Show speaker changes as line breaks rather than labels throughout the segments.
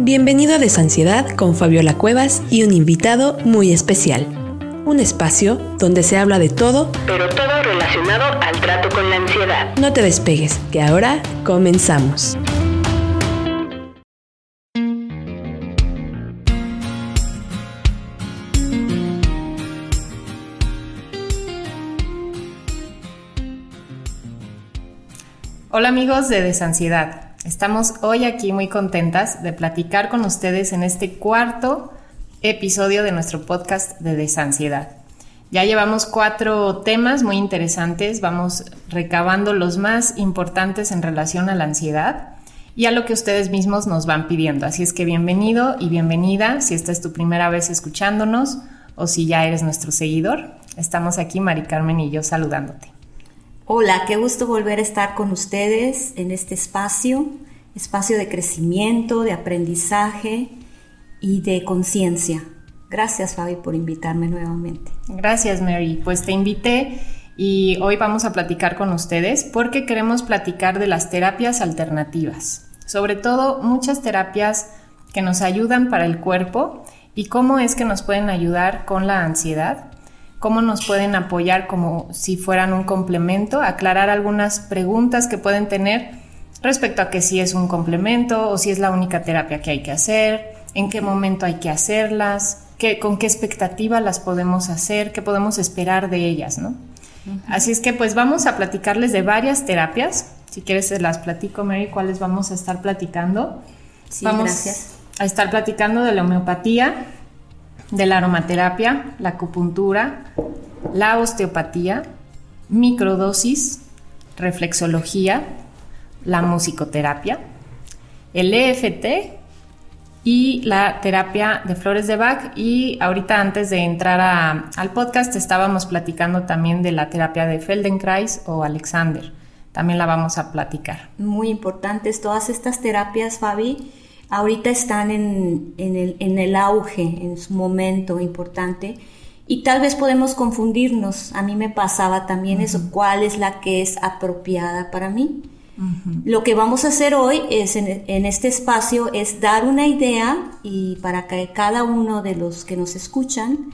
Bienvenido a Desansiedad con Fabiola Cuevas y un invitado muy especial. Un espacio donde se habla de todo,
pero todo relacionado al trato con la ansiedad.
No te despegues, que ahora comenzamos.
Hola amigos de Desansiedad. Estamos hoy aquí muy contentas de platicar con ustedes en este cuarto episodio de nuestro podcast de Desansiedad. Ya llevamos cuatro temas muy interesantes, vamos recabando los más importantes en relación a la ansiedad y a lo que ustedes mismos nos van pidiendo. Así es que bienvenido y bienvenida si esta es tu primera vez escuchándonos o si ya eres nuestro seguidor. Estamos aquí, Mari Carmen y yo, saludándote.
Hola, qué gusto volver a estar con ustedes en este espacio, espacio de crecimiento, de aprendizaje y de conciencia. Gracias Fabi por invitarme nuevamente.
Gracias Mary, pues te invité y hoy vamos a platicar con ustedes porque queremos platicar de las terapias alternativas, sobre todo muchas terapias que nos ayudan para el cuerpo y cómo es que nos pueden ayudar con la ansiedad cómo nos pueden apoyar como si fueran un complemento, aclarar algunas preguntas que pueden tener respecto a que si es un complemento o si es la única terapia que hay que hacer, en qué momento hay que hacerlas, qué, con qué expectativa las podemos hacer, qué podemos esperar de ellas, ¿no? Así es que pues vamos a platicarles de varias terapias. Si quieres se las platico, Mary, cuáles vamos a estar platicando.
Sí,
vamos
gracias.
a estar platicando de la homeopatía, de la aromaterapia, la acupuntura, la osteopatía, microdosis, reflexología, la musicoterapia, el EFT y la terapia de flores de Bach. Y ahorita antes de entrar al podcast estábamos platicando también de la terapia de Feldenkrais o Alexander. También la vamos a platicar.
Muy importantes todas estas terapias, Fabi ahorita están en, el, auge, en su momento importante. Y tal vez podemos confundirnos. A mí me pasaba también eso, cuál es la que es apropiada para mí. Lo que vamos a hacer hoy es en, en, este espacio es dar una idea y para que cada uno de los que nos escuchan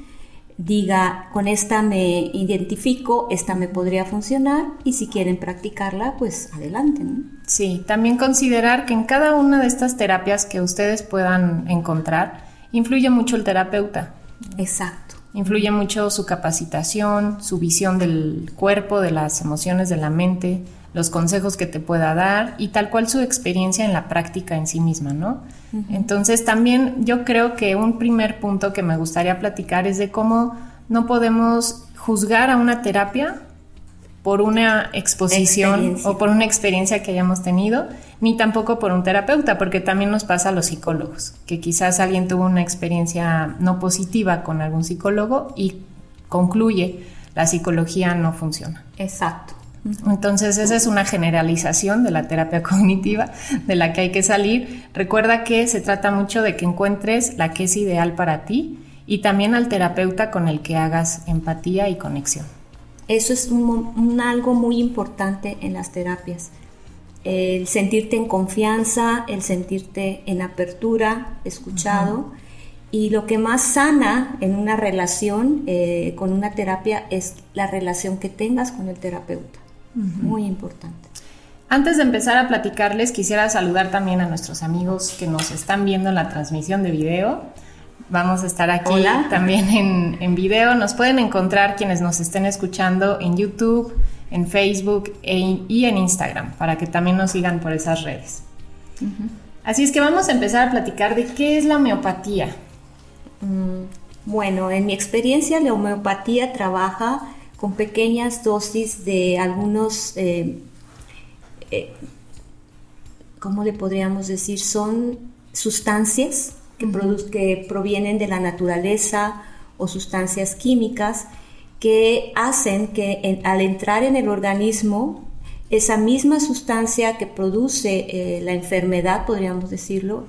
diga, con esta me identifico, esta me podría funcionar y si quieren practicarla, pues adelante.
Sí, también considerar que en cada una de estas terapias que ustedes puedan encontrar, influye mucho el terapeuta.
Exacto.
Influye mucho su capacitación, su visión del cuerpo, de las emociones, de la mente, los consejos que te pueda dar y tal cual su experiencia en la práctica en sí misma, ¿no? Entonces también yo creo que un primer punto que me gustaría platicar es de cómo no podemos juzgar a una terapia por una exposición o por una experiencia que hayamos tenido, ni tampoco por un terapeuta, porque también nos pasa a los psicólogos, que quizás alguien tuvo una experiencia no positiva con algún psicólogo y concluye la psicología no funciona.
Exacto.
Entonces, esa es una generalización de la terapia cognitiva de la que hay que salir. Recuerda que se trata mucho de que encuentres la que es ideal para ti y también al terapeuta con el que hagas empatía y conexión.
Eso es un, algo muy importante en las terapias. El sentirte en confianza, el sentirte en apertura, escuchado. Y lo que más sana en una relación eh, con una terapia es la relación que tengas con el terapeuta. Muy importante.
Antes de empezar a platicarles, quisiera saludar también a nuestros amigos que nos están viendo en la transmisión de video. Vamos a estar aquí también en, en, video. Nos pueden encontrar quienes nos estén escuchando en YouTube, en Facebook e, y en Instagram, para que también nos sigan por esas redes. Así es que vamos a empezar a platicar de qué es la homeopatía.
Mm, bueno, en mi experiencia la homeopatía trabaja con pequeñas dosis de algunos, eh, eh, ¿cómo le podríamos decir? Son sustancias que, que provienen de la naturaleza o sustancias químicas que hacen que al entrar en el organismo, esa misma sustancia que produce eh, la enfermedad, podríamos decirlo,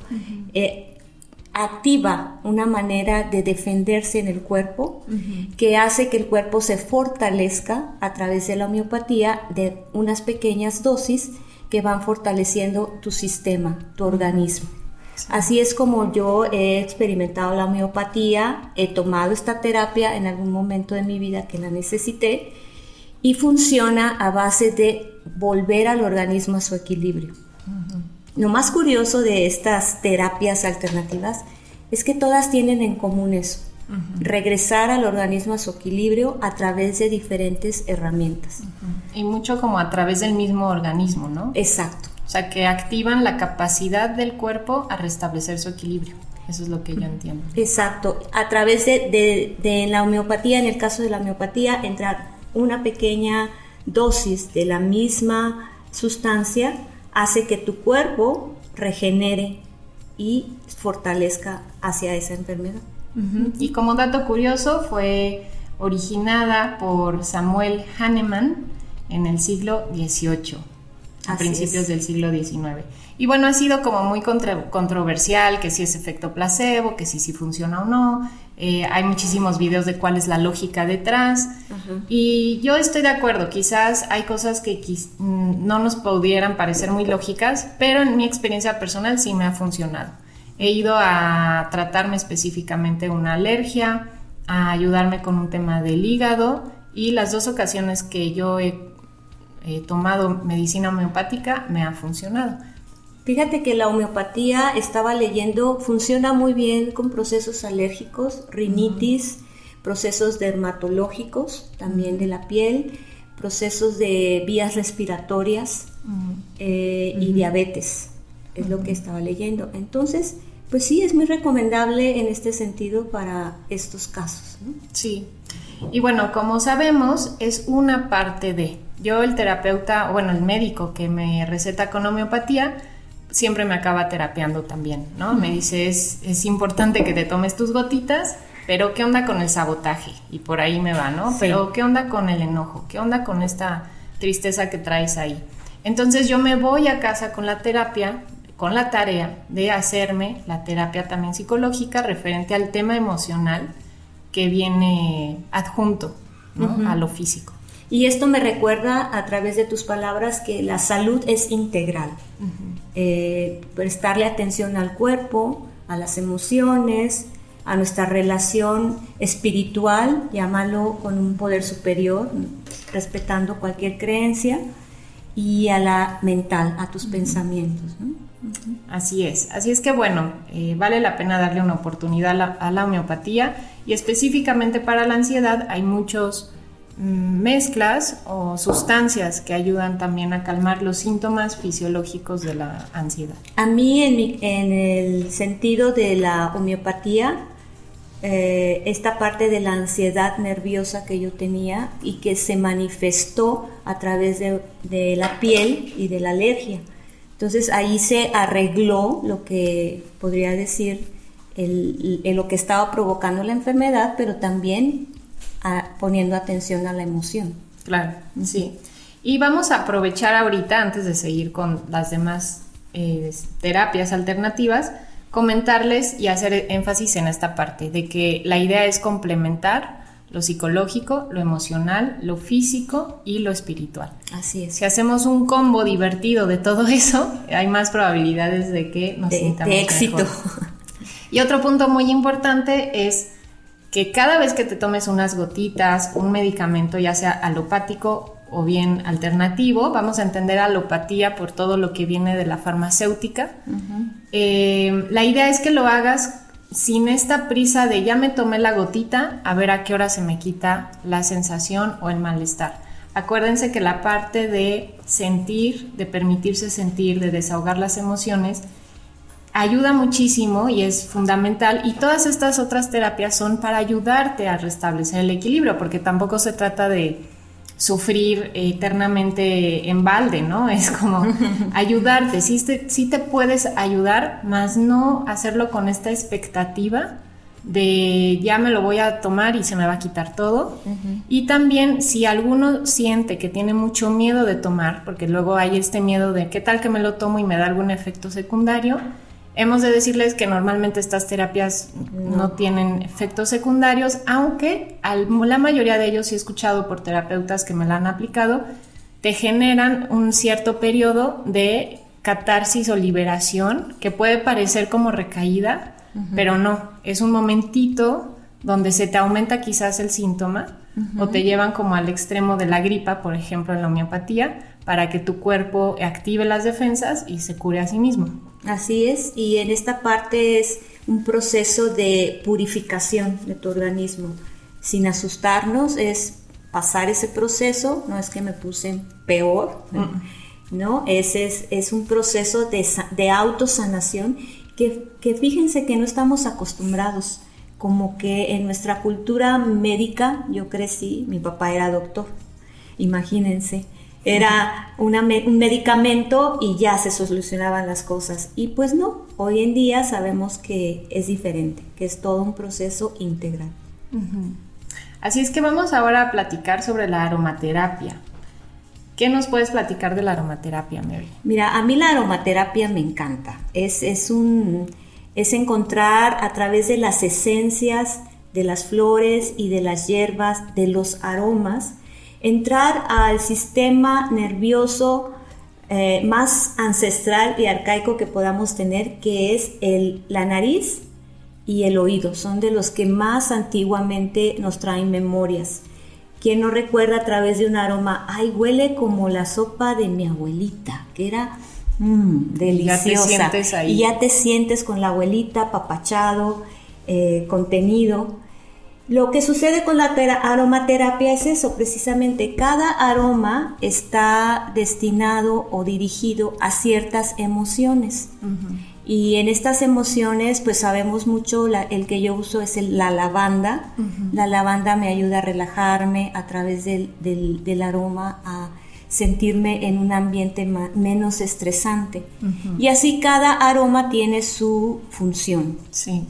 activa una manera de defenderse en el cuerpo que hace que el cuerpo se fortalezca a través de la homeopatía de unas pequeñas dosis que van fortaleciendo tu sistema, tu organismo. Así es como yo he experimentado la homeopatía, he tomado esta terapia en algún momento de mi vida que la necesité y funciona a base de volver al organismo a su equilibrio. Lo más curioso de estas terapias alternativas es que todas tienen en común eso, regresar al organismo a su equilibrio a través de diferentes herramientas.
Y mucho como a través del mismo organismo, ¿no?
Exacto.
O sea, que activan la capacidad del cuerpo a restablecer su equilibrio. Eso es lo que yo entiendo.
Exacto. A través de, de la homeopatía, en el caso de la homeopatía, entrar una pequeña dosis de la misma sustancia hace que tu cuerpo regenere y fortalezca hacia esa enfermedad.
Y como dato curioso, fue originada por Samuel Hahnemann en el siglo XVIII, a principios del siglo XIX. Y bueno, ha sido como muy controversial, que si es efecto placebo, que si sí funciona o no. Eh, hay muchísimos videos de cuál es la lógica detrás. Y yo estoy de acuerdo, quizás hay cosas que mm, no nos pudieran parecer muy lógicas, pero en mi experiencia personal sí me ha funcionado. He ido a tratarme específicamente una alergia, a ayudarme con un tema del hígado y las dos ocasiones que yo he tomado medicina homeopática me ha funcionado.
Fíjate que la homeopatía, estaba leyendo, funciona muy bien con procesos alérgicos, rinitis, procesos dermatológicos, también de la piel, procesos de vías respiratorias eh, y diabetes, es lo que estaba leyendo. Entonces, pues sí, es muy recomendable en este sentido para estos casos.
Sí. Y bueno, como sabemos, es una parte de. Yo, el terapeuta, bueno, el médico que me receta con homeopatía, siempre me acaba terapeando también, ¿no? Me dice, es, es, importante que te tomes tus gotitas, pero ¿qué onda con el sabotaje? Y por ahí me va, ¿no? Pero ¿qué onda con el enojo? ¿Qué onda con esta tristeza que traes ahí? Entonces yo me voy a casa con la terapia, con la tarea de hacerme la terapia también psicológica referente al tema emocional que viene adjunto a lo físico.
Y esto me recuerda a través de tus palabras que la salud es integral. Eh, prestarle atención al cuerpo, a las emociones, a nuestra relación espiritual, llámalo con un poder superior, respetando cualquier creencia, y a la mental, a tus pensamientos.
Así es, así es que bueno, eh, vale la pena darle una oportunidad a la homeopatía y específicamente para la ansiedad hay muchos mezclas o sustancias que ayudan también a calmar los síntomas fisiológicos de la ansiedad.
A mí, en, el sentido de la homeopatía, eh, esta parte de la ansiedad nerviosa que yo tenía y que se manifestó a través de, la piel y de la alergia. Entonces ahí se arregló lo que podría decir lo que estaba provocando la enfermedad, pero también poniendo atención a la emoción.
Claro, sí. Y vamos a aprovechar ahorita, antes de seguir con las demás eh, terapias alternativas, comentarles y hacer énfasis en esta parte, de que la idea es complementar lo psicológico, lo emocional, lo físico y lo espiritual.
Así es.
Si hacemos un combo divertido de todo eso, hay más probabilidades de que nos
de, de éxito.
Y otro punto muy importante es que cada vez que te tomes unas gotitas, un medicamento, ya sea alopático o bien alternativo, vamos a entender alopatía por todo lo que viene de la farmacéutica. Eh, la idea es que lo hagas sin esta prisa de ya me tomé la gotita, a ver a qué hora se me quita la sensación o el malestar. Acuérdense que la parte de sentir, de permitirse sentir, de desahogar las emociones, ayuda muchísimo y es fundamental y todas estas otras terapias son para ayudarte a restablecer el equilibrio porque tampoco se trata de sufrir eternamente en balde, ¿no? Es como ayudarte, sí te, te puedes ayudar, más no hacerlo con esta expectativa de ya me lo voy a tomar y se me va a quitar todo. Y también si alguno siente que tiene mucho miedo de tomar, porque luego hay este miedo de qué tal que me lo tomo y me da algún efecto secundario, Hemos de decirles que normalmente estas terapias no, tienen efectos secundarios, aunque la mayoría de ellos, sí he escuchado por terapeutas que me la han aplicado, te generan un cierto periodo de catarsis o liberación que puede parecer como recaída, pero no, es un momentito donde se te aumenta quizás el síntoma o te llevan como al extremo de la gripa, por ejemplo en la homeopatía, para que tu cuerpo active las defensas y se cure a sí mismo.
Así es, y en esta parte es un proceso de purificación de tu organismo. Sin asustarnos, es pasar ese proceso, no es que me puse peor, ¿no? Ese es, es, un proceso de, de autosanación que, que fíjense que no estamos acostumbrados, como que en nuestra cultura médica, yo crecí, mi papá era doctor, imagínense, era un medicamento y ya se solucionaban las cosas. Y pues no, hoy en día sabemos que es diferente, que es todo un proceso integral.
Así es que vamos ahora a platicar sobre la aromaterapia. ¿Qué nos puedes platicar de la aromaterapia, Mary?
Mira, a mí la aromaterapia me encanta. Es, es, un, es encontrar a través de las esencias, de las flores y de las hierbas, de los aromas, entrar al sistema nervioso eh, más ancestral y arcaico que podamos tener, que es el, la nariz y el oído. Son de los que más antiguamente nos traen memorias. Quien no recuerda a través de un aroma, ay, huele como la sopa de mi abuelita, que era mm, deliciosa. Y ya te sientes con la abuelita, papachado, eh, contenido. Lo que sucede con la aromaterapia es eso, precisamente cada aroma está destinado o dirigido a ciertas emociones. Y en estas emociones, pues sabemos mucho, el que yo uso es la lavanda. La lavanda me ayuda a relajarme a través del, del, aroma, a sentirme en un ambiente menos estresante. Y así cada aroma tiene su función.
Sí.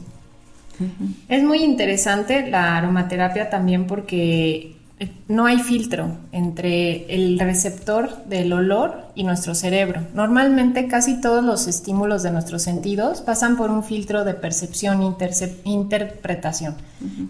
Es muy interesante la aromaterapia también porque eh, no hay filtro entre el receptor del olor y nuestro cerebro. Normalmente casi todos los estímulos de nuestros sentidos pasan por un filtro de percepción, interpretación.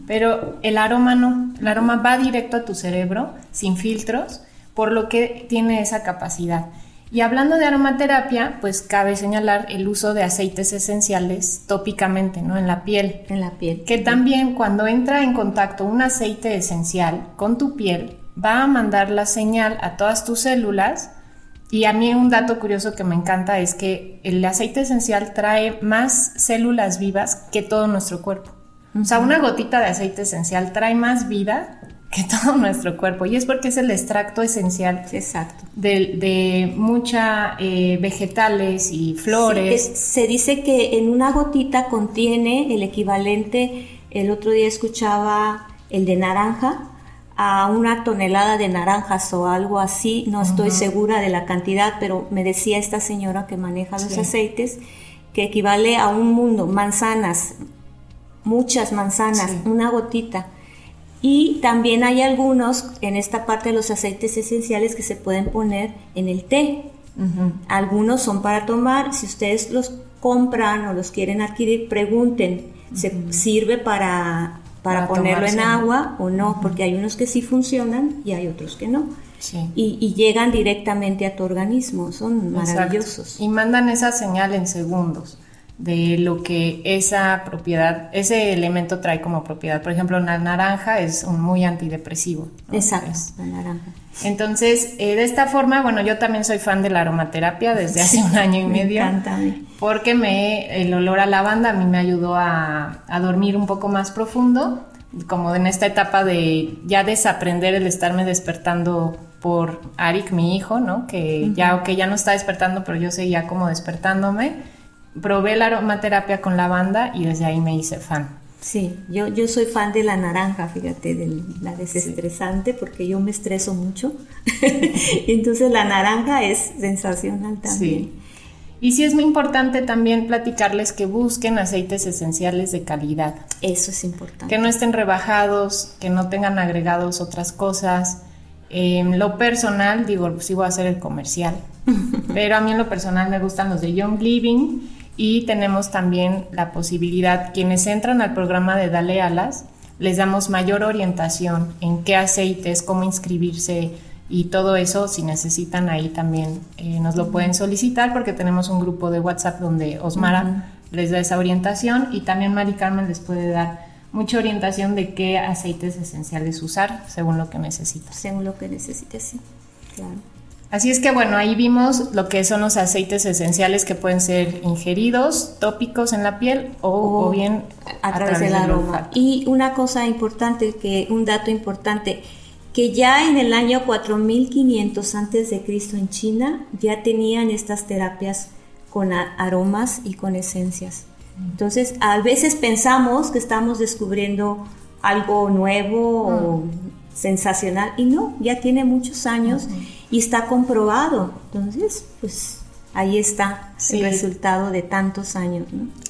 Pero el aroma no, el aroma va directo a tu cerebro sin filtros, por lo que tiene esa capacidad. Y hablando de aromaterapia, pues cabe señalar el uso de aceites esenciales tópicamente, ¿no? En la piel.
En la piel.
Que también cuando entra en contacto un aceite esencial con tu piel, va a mandar la señal a todas tus células. Y a mí un dato curioso que me encanta es que el aceite esencial trae más células vivas que todo nuestro cuerpo. O sea, una gotita de aceite esencial trae más vida que todo nuestro cuerpo. Y es porque es el extracto esencial
Exacto.
de, de muchas eh, vegetales y flores.
se dice que en una gotita contiene el equivalente, el otro día escuchaba el de naranja, a una tonelada de naranjas o algo así, no estoy segura de la cantidad, pero me decía esta señora que maneja los aceites que equivale a un mundo, manzanas, muchas manzanas, una gotita. Y también hay algunos en esta parte de los aceites esenciales que se pueden poner en el té. Algunos son para tomar. Si ustedes los compran o los quieren adquirir, pregunten, ¿se sirve para, para, ponerlo en agua o no? Porque hay unos que sí funcionan y hay otros que no. Y, llegan directamente a tu organismo, son maravillosos.
Y mandan esa señal en segundos de lo que esa propiedad, ese elemento trae como propiedad. Por ejemplo, la naranja es un muy antidepresivo.
Exacto, la naranja.
Entonces, eh, de esta forma, bueno, yo también soy fan de la aromaterapia desde hace un año y medio.
Me encanta.
Porque me, el olor a lavanda a mí me ayudó a, a dormir un poco más profundo, como en esta etapa de ya desaprender el estarme despertando por Arik, mi hijo, ¿no? Que ya, ya no está despertando, pero yo seguía como despertándome probé la aromaterapia con lavanda y desde ahí me hice fan.
Sí, yo, yo soy fan de la naranja, fíjate, de la desestresante, porque yo me estreso mucho. Entonces la naranja es sensacional también. Sí.
Y sí es muy importante también platicarles que busquen aceites esenciales de calidad.
Eso es importante.
Que no estén rebajados, que no tengan agregados otras cosas. En lo personal, digo, sí voy a hacer el comercial, pero a mí en lo personal me gustan los de Young Living y tenemos también la posibilidad, quienes entran al programa de Dale Alas, les damos mayor orientación en qué aceites, cómo inscribirse y todo eso, si necesitan ahí también eh, nos lo pueden solicitar porque tenemos un grupo de WhatsApp donde Osmara les da esa orientación y también Mari Carmen les puede dar mucha orientación de qué aceites esenciales usar según lo que necesitas.
Según lo que necesites, sí, claro.
Así es que bueno, ahí vimos lo que son los aceites esenciales que pueden ser ingeridos, tópicos en la piel o, bien
a, través, del aroma. Y una cosa importante, que un dato importante, que ya en el año 4500 antes de Cristo en China ya tenían estas terapias con aromas y con esencias. Entonces, a veces pensamos que estamos descubriendo algo nuevo o mm. sensacional y no, ya tiene muchos años y está comprobado. Entonces, pues ahí está el resultado de tantos años.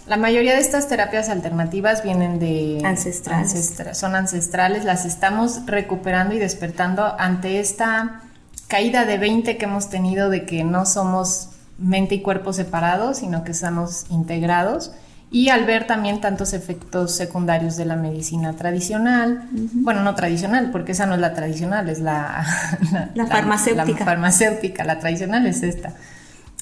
La mayoría de estas terapias alternativas vienen de
ancestrales.
son ancestrales, las estamos recuperando y despertando ante esta caída de 20 que hemos tenido de que no somos mente y cuerpo separados, sino que estamos integrados y al ver también tantos efectos secundarios de la medicina tradicional, bueno, no tradicional, porque esa no es la tradicional, es la,
la, farmacéutica.
La farmacéutica, la tradicional es esta.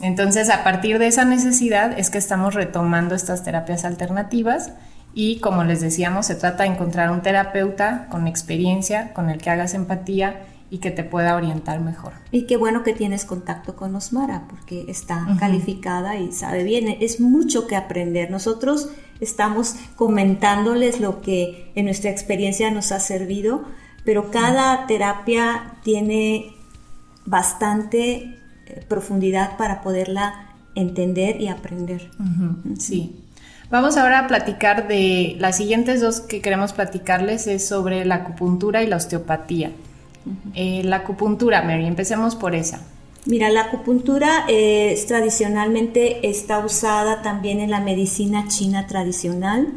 Entonces, a partir de esa necesidad es que estamos retomando estas terapias alternativas y, como les decíamos, se trata de encontrar un terapeuta con experiencia, con el que hagas empatía y que te pueda orientar mejor.
Y qué bueno que tienes contacto con Osmara, porque está calificada y sabe bien, es mucho que aprender. Nosotros estamos comentándoles lo que en nuestra experiencia nos ha servido, pero cada terapia tiene bastante eh, profundidad para poderla entender y aprender.
Sí. Vamos ahora a platicar de las siguientes dos que queremos platicarles es sobre la acupuntura y la osteopatía. Eh, la acupuntura, Mary, empecemos por esa.
Mira, la acupuntura eh, tradicionalmente está usada también en la medicina china tradicional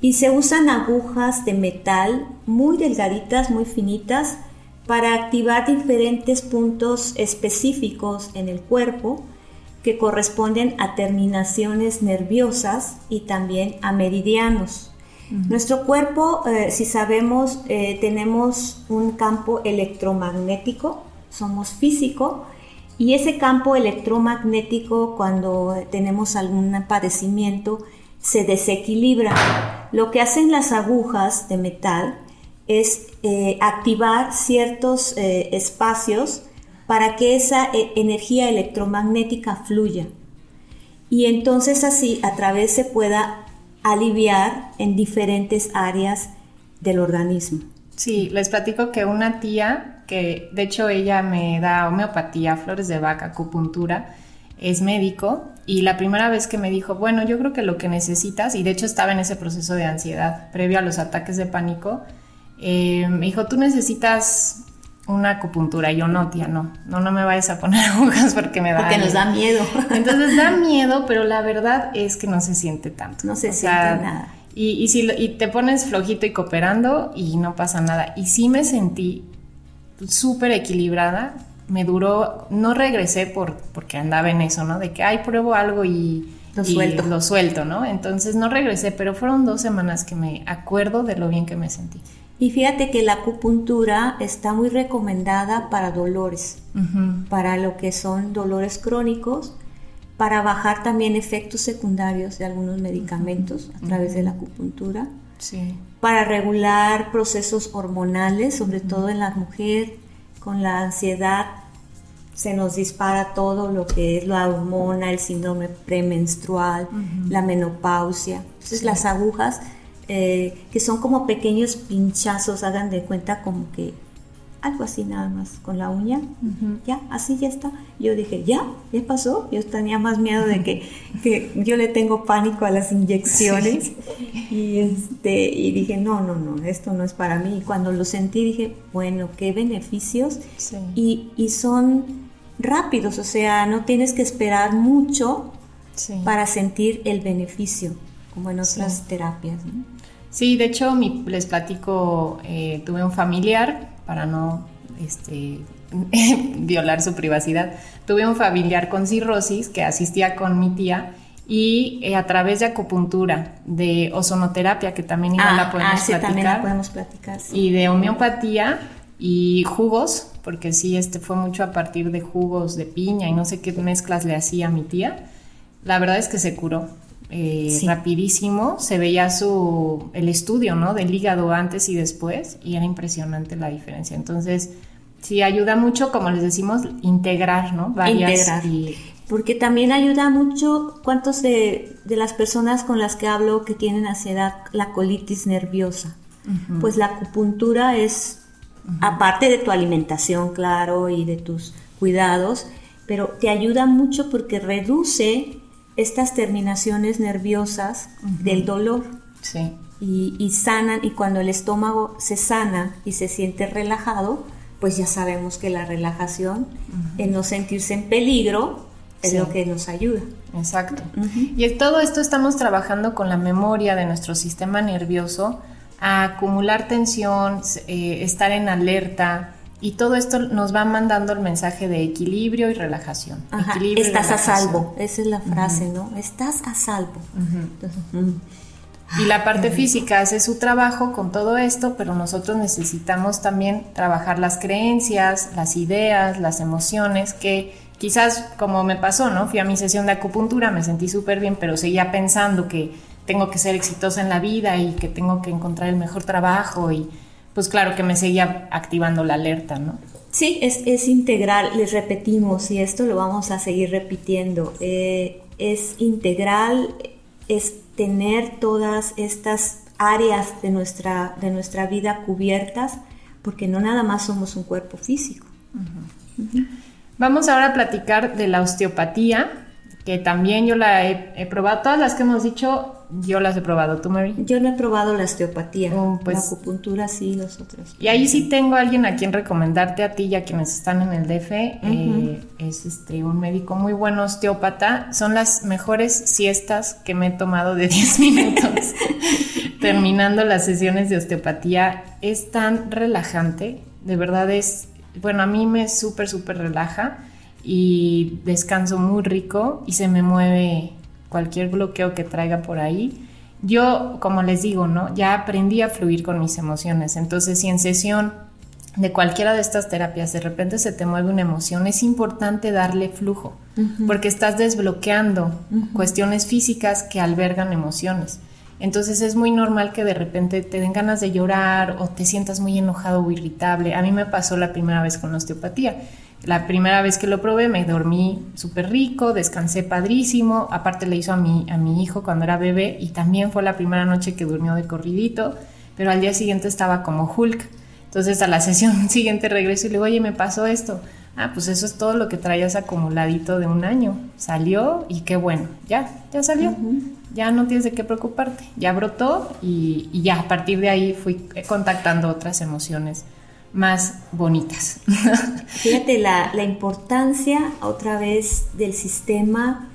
y se usan agujas de metal muy delgaditas, muy finitas, para activar diferentes puntos específicos en el cuerpo que corresponden a terminaciones nerviosas y también a meridianos. Nuestro cuerpo, eh, si sabemos, eh, tenemos un campo electromagnético, somos físico, y ese campo electromagnético cuando tenemos algún padecimiento se desequilibra. Lo que hacen las agujas de metal es eh, activar ciertos espacios para que esa energía electromagnética fluya. Y entonces así a través se pueda aliviar en diferentes áreas del organismo.
Sí, les platico que una tía, que de hecho ella me da homeopatía, flores de vaca, acupuntura, es médico y la primera vez que me dijo, bueno, yo creo que lo que necesitas, y de hecho estaba en ese proceso de ansiedad previo a los ataques de pánico, eh, me dijo, tú necesitas una acupuntura. Yo, no, tía, no, no, no me vayas a poner agujas porque me da
Porque nos da miedo.
Entonces da miedo, pero la verdad es que no se siente tanto.
No se siente nada.
Y, y, si, y te pones flojito y cooperando y no pasa nada. Y sí me sentí súper equilibrada. Me duró, no regresé por, porque andaba en eso, ¿no? De que, ay, pruebo algo y...
Lo suelto.
Lo suelto, ¿no? Entonces no regresé, pero fueron dos semanas que me acuerdo de lo bien que me sentí.
Y fíjate que la acupuntura está muy recomendada para dolores, para lo que son dolores crónicos, para bajar también efectos secundarios de algunos medicamentos a través de la acupuntura, para regular procesos hormonales, sobre todo en la mujer, con la ansiedad se nos dispara todo lo que es la hormona, el síndrome premenstrual, la menopausia. Entonces las agujas eh, que son como pequeños pinchazos, hagan de cuenta como que algo así nada más con la uña, ya, así ya está. Yo dije, ya, ya pasó. Yo tenía más miedo de que, que yo le tengo pánico a las inyecciones y, este, y dije, no, no, no, esto no es para mí. Y cuando lo sentí dije, bueno, qué beneficios y, y, son rápidos, o sea, no tienes que esperar mucho para sentir el beneficio, como en otras terapias. ¿no?
Sí, de hecho, les platico, eh, tuve un familiar, para no este, violar su privacidad, tuve un familiar con cirrosis que asistía con mi tía y eh, a través de acupuntura, de ozonoterapia, que también igual
la
podemos
ah, sí, También la podemos platicar
Y de homeopatía, y jugos, porque sí, este fue mucho a partir de jugos de piña y no sé qué mezclas le hacía a mi tía. La verdad es que se curó. Eh, rapidísimo, se veía su, el estudio, ¿no? Del hígado antes y después y era impresionante la diferencia. Entonces, sí, ayuda mucho, como les decimos, integrar, ¿no?
Varias Porque también ayuda mucho, ¿cuántos de, de, las personas con las que hablo que tienen ansiedad, la colitis nerviosa? Pues la acupuntura es, aparte de tu alimentación, claro, y de tus cuidados, pero te ayuda mucho porque reduce estas terminaciones nerviosas del dolor.
Sí.
Y, sanan, y cuando el estómago se sana y se siente relajado, pues ya sabemos que la relajación, en no sentirse en peligro, es lo que nos ayuda.
Exacto. Y en todo esto estamos trabajando con la memoria de nuestro sistema nervioso, a acumular tensión, eh, estar en alerta, y todo esto nos va mandando el mensaje de equilibrio y relajación.
estás a salvo, esa es la frase, ¿no? Estás a salvo.
Y la parte física hace su trabajo con todo esto, pero nosotros necesitamos también trabajar las creencias, las ideas, las emociones, que quizás como me pasó, ¿no? Fui a mi sesión de acupuntura, me sentí súper bien, pero seguía pensando que tengo que ser exitosa en la vida y que tengo que encontrar el mejor trabajo y pues claro que me seguía activando la alerta, ¿no?
Sí, es, es integral, les repetimos, y esto lo vamos a seguir repitiendo, eh, es integral, es tener todas estas áreas de nuestra, de nuestra vida cubiertas, porque no nada más somos un cuerpo físico.
Vamos ahora a platicar de la osteopatía, que también yo la he, probado, todas las que hemos dicho, yo las he probado. ¿Tú, Mary?
Yo no he probado la osteopatía, oh, pues, la acupuntura sí, los otros.
Y ahí sí tengo a alguien a quien recomendarte a ti y a quienes están en el DF. Eh, es este, un médico muy bueno osteópata. Son las mejores siestas que me he tomado de 10 minutos terminando las sesiones de osteopatía. Es tan relajante, de verdad es, bueno, a mí me súper, súper relaja y descanso muy rico y se me mueve cualquier bloqueo que traiga por ahí. Yo, como les digo, ¿no? Ya aprendí a fluir con mis emociones. Entonces, si en sesión de cualquiera de estas terapias de repente se te mueve una emoción, es importante darle flujo, porque estás desbloqueando cuestiones físicas que albergan emociones. Entonces es muy normal que de repente te den ganas de llorar o te sientas muy enojado o irritable. A mí me pasó la primera vez con la osteopatía. La primera vez que lo probé me dormí súper rico, descansé padrísimo, aparte le hizo a mi, a mi hijo cuando era bebé y también fue la primera noche que durmió de corridito, pero al día siguiente estaba como Hulk. Entonces a la sesión siguiente regreso y le digo, oye, me pasó esto. Ah, pues eso es todo lo que traías acumuladito de un año. Salió y qué bueno, ya, ya salió. Ya no tienes de qué preocuparte. Ya brotó y, y ya a partir de ahí fui contactando otras emociones más bonitas.
Fíjate la, importancia otra vez del sistema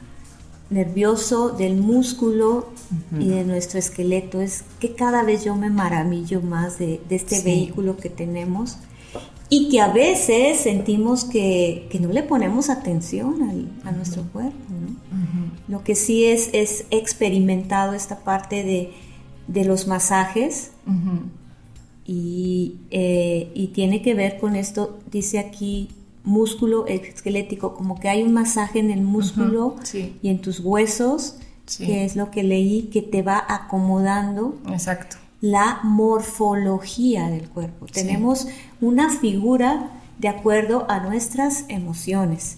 nervioso, del músculo y de nuestro esqueleto. Es que cada vez yo me maravillo más de, este vehículo que tenemos y que a veces sentimos que, no le ponemos atención a nuestro cuerpo. Lo que sí es, es experimentado esta parte de, de los masajes. Eh, y, tiene que ver con esto, dice aquí, músculo esquelético, como que hay un masaje en el músculo y en tus huesos, que es lo que leí, que te va acomodando.
Exacto.
La morfología del cuerpo. Tenemos una figura de acuerdo a nuestras emociones.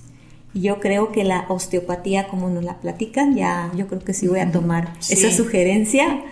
Y yo creo que la osteopatía, como nos la platican, ya yo creo que sí voy a tomar esa sugerencia,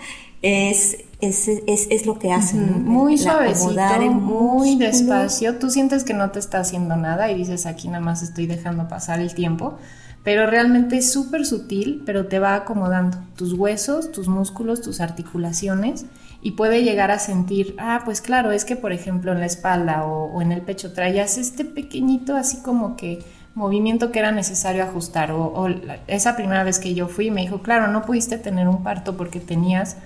es es, es, es, lo que hacen.
Muy suavecito, muy despacio. Tú sientes que no te está haciendo nada y dices aquí nada más estoy dejando pasar el tiempo, pero realmente es súper sutil, pero te va acomodando tus huesos, tus músculos, tus articulaciones y puede llegar a sentir, ah, pues claro, es que por ejemplo en la espalda o, en el pecho traías este pequeñito así como que movimiento que era necesario ajustar o, o esa primera vez que yo fui me dijo, claro, no pudiste tener un parto porque tenías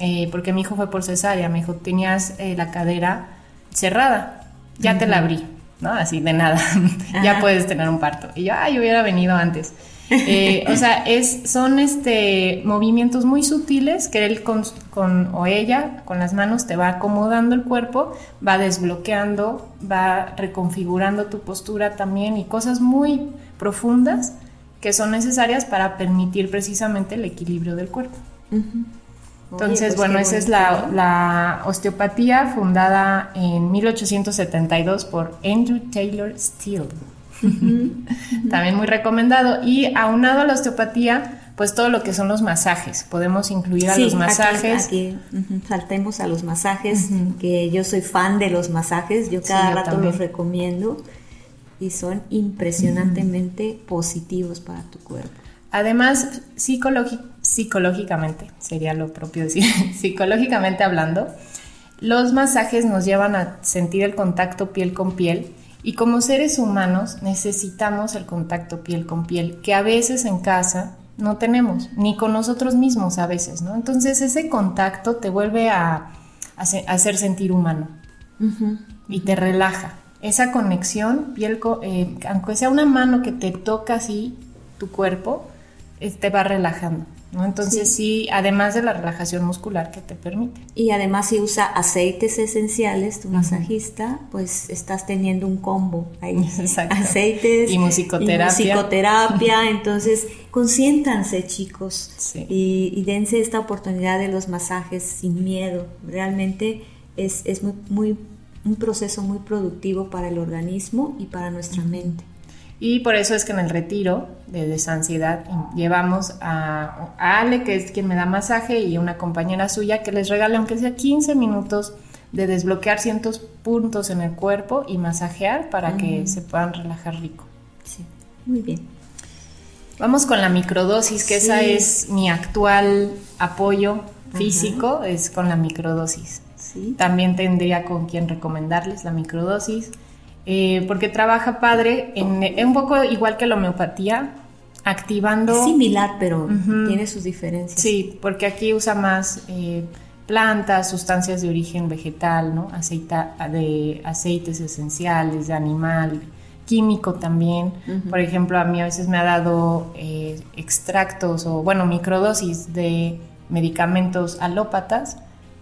eh, porque mi hijo fue por cesárea, me dijo, tenías eh, la cadera cerrada, ya te la abrí, ¿no? Así de nada, ya puedes tener un parto. Y yo, ay, hubiera venido antes. Eh, o sea, es, son este, movimientos muy sutiles que él con, con, o ella con las manos te va acomodando el cuerpo, va desbloqueando, va reconfigurando tu postura también y cosas muy profundas que son necesarias para permitir precisamente el equilibrio del cuerpo. Entonces, pues bueno, esa es la, la, osteopatía fundada en 1872 por Andrew Taylor Steele. También muy recomendado. Y aunado a la osteopatía, pues todo lo que son los masajes. Podemos incluir a los masajes.
Aquí, saltemos a los masajes, que yo soy fan de los masajes. Yo cada rato los recomiendo y son impresionantemente positivos para tu cuerpo.
Además, psicológicamente, sería lo propio decir, psicológicamente hablando, los masajes nos llevan a sentir el contacto piel con piel y como seres humanos necesitamos el contacto piel con piel, que a veces en casa no tenemos, ni con nosotros mismos a veces, ¿no? Entonces ese contacto te vuelve a, hacer sentir humano y te relaja. Esa conexión, piel, eh, aunque sea una mano que te toca así tu cuerpo, te va relajando. ¿no? Entonces sí. además de la relajación muscular que te permite.
Y además si usa aceites esenciales, tu masajista, pues estás teniendo un combo ahí. Exacto. Aceites.
Y musicoterapia. Y
musicoterapia. entonces, consiéntanse chicos y, y, dense esta oportunidad de los masajes sin miedo. Realmente es, es muy, muy, un proceso muy productivo para el organismo y para nuestra mente.
Y por eso es que en el retiro de desansiedad llevamos a, Ale, que es quien me da masaje, y una compañera suya que les regala, aunque sea 15 minutos, de desbloquear cientos puntos en el cuerpo y masajear para que se puedan relajar rico.
Sí, muy bien.
Vamos con la microdosis, que esa es mi actual apoyo físico, es con la microdosis. Sí. También tendría con quien recomendarles la microdosis. Eh, porque trabaja padre en, un poco igual que la homeopatía, activando...
Es similar, pero tiene sus diferencias.
Sí, porque aquí usa más eh, plantas, sustancias de origen vegetal, ¿no? Aceita, de aceites esenciales, de animal, químico también. Por ejemplo, a mí a veces me ha dado eh, extractos o, bueno, microdosis de medicamentos alópatas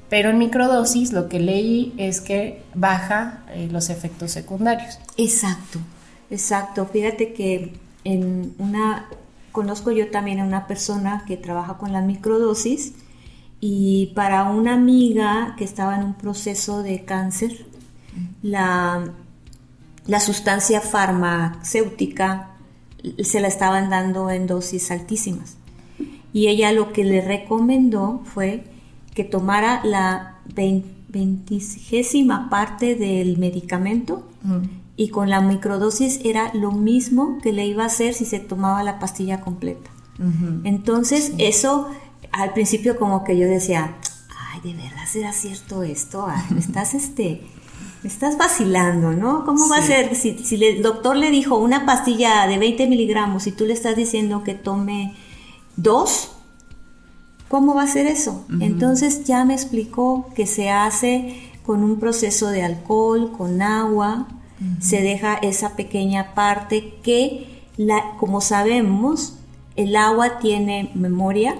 pero en microdosis lo que leí es que baja eh, los efectos secundarios.
Exacto, exacto. Fíjate que en una conozco yo también a una persona que trabaja con la microdosis y para una amiga que estaba en un proceso de cáncer, la, la sustancia farmacéutica se la estaban dando en dosis altísimas. Y ella lo que le recomendó fue que tomara la veintigésima parte del medicamento y con la microdosis era lo mismo que le iba a hacer si se tomaba la pastilla completa. Entonces eso al principio como que yo decía, ay, de verdad será cierto esto, me estás este... estás vacilando, ¿no? ¿Cómo va a ser? Si, si el doctor le dijo una pastilla de 20 miligramos y tú le estás diciendo que tome dos, ¿Cómo va a ser eso? Entonces ya me explicó que se hace con un proceso de alcohol, con agua, se deja esa pequeña parte que, la, como sabemos, el agua tiene memoria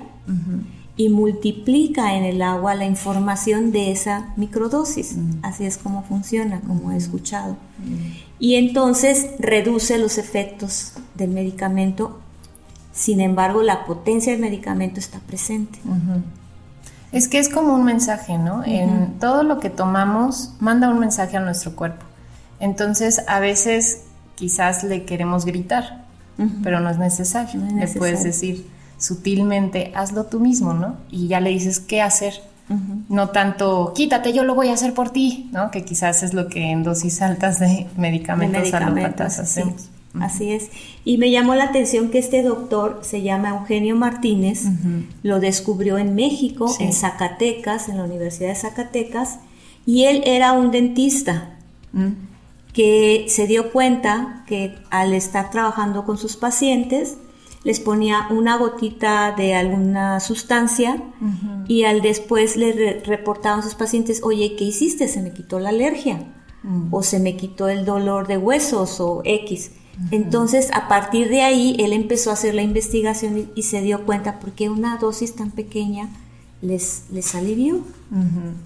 y multiplica en el agua la información de esa microdosis. Así es como funciona, como he escuchado. Y entonces reduce los efectos del medicamento sin embargo, la potencia del medicamento está presente.
Es que es como un mensaje, ¿no? En todo lo que tomamos manda un mensaje a nuestro cuerpo. Entonces, a veces quizás le queremos gritar, pero no es, necesario. Le puedes decir sutilmente, hazlo tú mismo, ¿no? Y ya le dices qué hacer. No tanto, quítate, yo lo voy a hacer por ti, ¿no? Que quizás es lo que en dosis altas de medicamentos, de medicamentos hacemos.
Así es. Y me llamó la atención que este doctor se llama Eugenio Martínez, lo descubrió en México, en Zacatecas, en la Universidad de Zacatecas, y él era un dentista mm. que se dio cuenta que al estar trabajando con sus pacientes, les ponía una gotita de alguna sustancia y al después le reportaban a sus pacientes, oye, ¿qué hiciste? Se me quitó la alergia mm. o se me quitó el dolor de huesos o X Entonces, a partir de ahí, él empezó a hacer la investigación y, se dio cuenta por qué una dosis tan pequeña les, les alivió.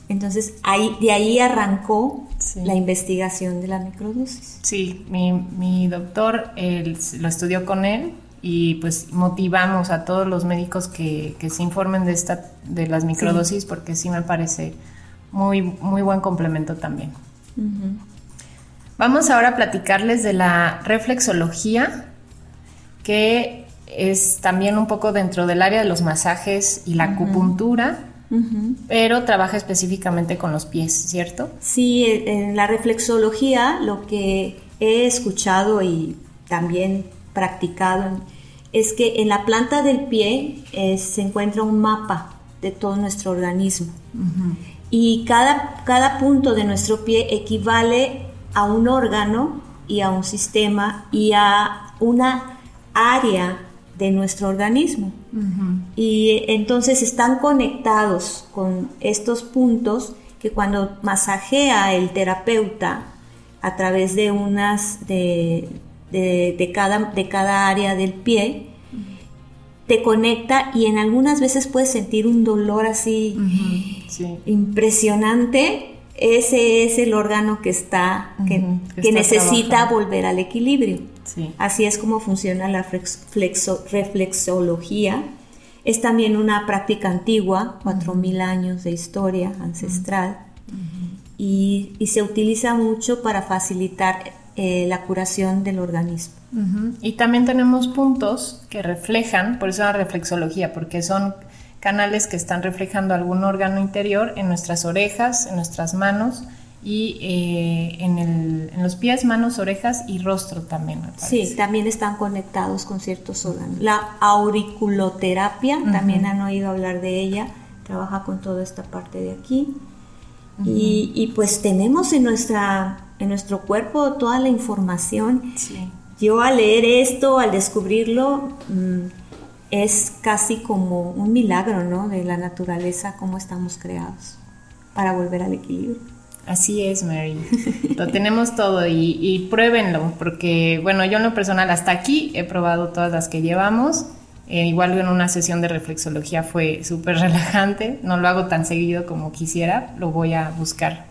Entonces, ahí, de ahí arrancó la investigación de la microdosis.
Sí, mi, mi doctor lo estudió con él y pues motivamos a todos los médicos que, que se informen de, esta, de las microdosis porque sí me parece muy, muy buen complemento también. Vamos ahora a platicarles de la reflexología, que es también un poco dentro del área de los masajes y la acupuntura, pero trabaja específicamente con los pies, ¿cierto?
Sí, en la reflexología lo que he escuchado y también practicado es que en la planta del pie eh, se encuentra un mapa de todo nuestro organismo. Y cada, cada punto de nuestro pie equivale a un órgano y a un sistema y a una área de nuestro organismo. Y entonces están conectados con estos puntos que cuando masajea el terapeuta a través de unas de, de, cada, de cada área del pie, te conecta y en algunas veces puedes sentir un dolor así impresionante. Ese es el órgano que está, que, necesita volver al equilibrio. Así es como funciona la reflexología. Es también una práctica antigua, 4.000 años de historia ancestral, y, y se utiliza mucho para facilitar eh, la curación del organismo.
Y también tenemos puntos que reflejan, por eso la reflexología, porque son canales que están reflejando algún órgano interior en nuestras orejas, en nuestras manos y eh, en, los pies, manos, orejas y rostro también.
Sí, también están conectados con ciertos órganos. La auriculoterapia, también han oído hablar de ella, trabaja con toda esta parte de aquí. y, y, pues tenemos en nuestra en nuestro cuerpo toda la información. Yo al leer esto, al descubrirlo, mm, es casi como un milagro, ¿no? De la naturaleza, cómo estamos creados para volver al equilibrio.
Así es, Mary. lo tenemos todo y, pruébenlo, porque, bueno, yo en lo personal hasta aquí he probado todas las que llevamos. Eh, igual en una sesión de reflexología fue súper relajante. No lo hago tan seguido como quisiera, lo voy a buscar.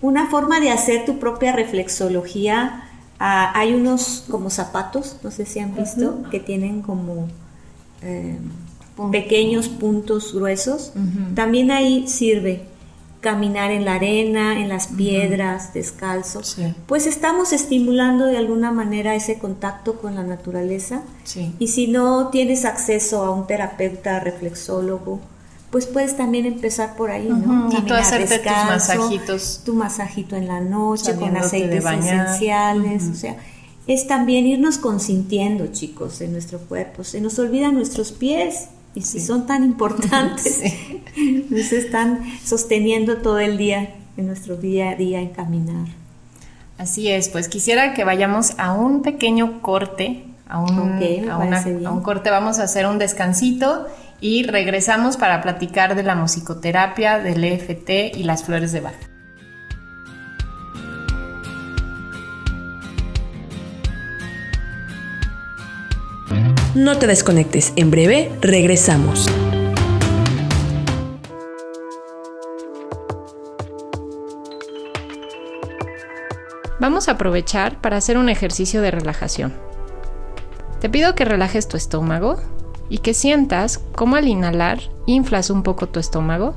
Una forma de hacer tu propia reflexología, ah, hay unos como zapatos, no sé si han visto, que tienen como eh, pequeños puntos gruesos. También ahí sirve caminar en la arena, en las piedras, descalzos. Pues estamos estimulando de alguna manera ese contacto con la naturaleza. Y si no tienes acceso a un terapeuta reflexólogo, pues puedes también empezar por ahí, ¿no?
Y tú hacerte tus masajitos.
Tu masajito en la noche con aceites esenciales, o sea, es también irnos consintiendo, chicos, en nuestro cuerpo. Se nos olvidan nuestros pies y si son tan importantes, nos están sosteniendo todo el día en nuestro día a día en caminar.
Así es, pues quisiera que vayamos a un pequeño corte, a un, a un corte, vamos a hacer un descansito y regresamos para platicar de la musicoterapia, del EFT y las flores de Bach.
No te desconectes, en breve regresamos.
Vamos a aprovechar para hacer un ejercicio de relajación. Te pido que relajes tu estómago y que sientas cómo al inhalar inflas un poco tu estómago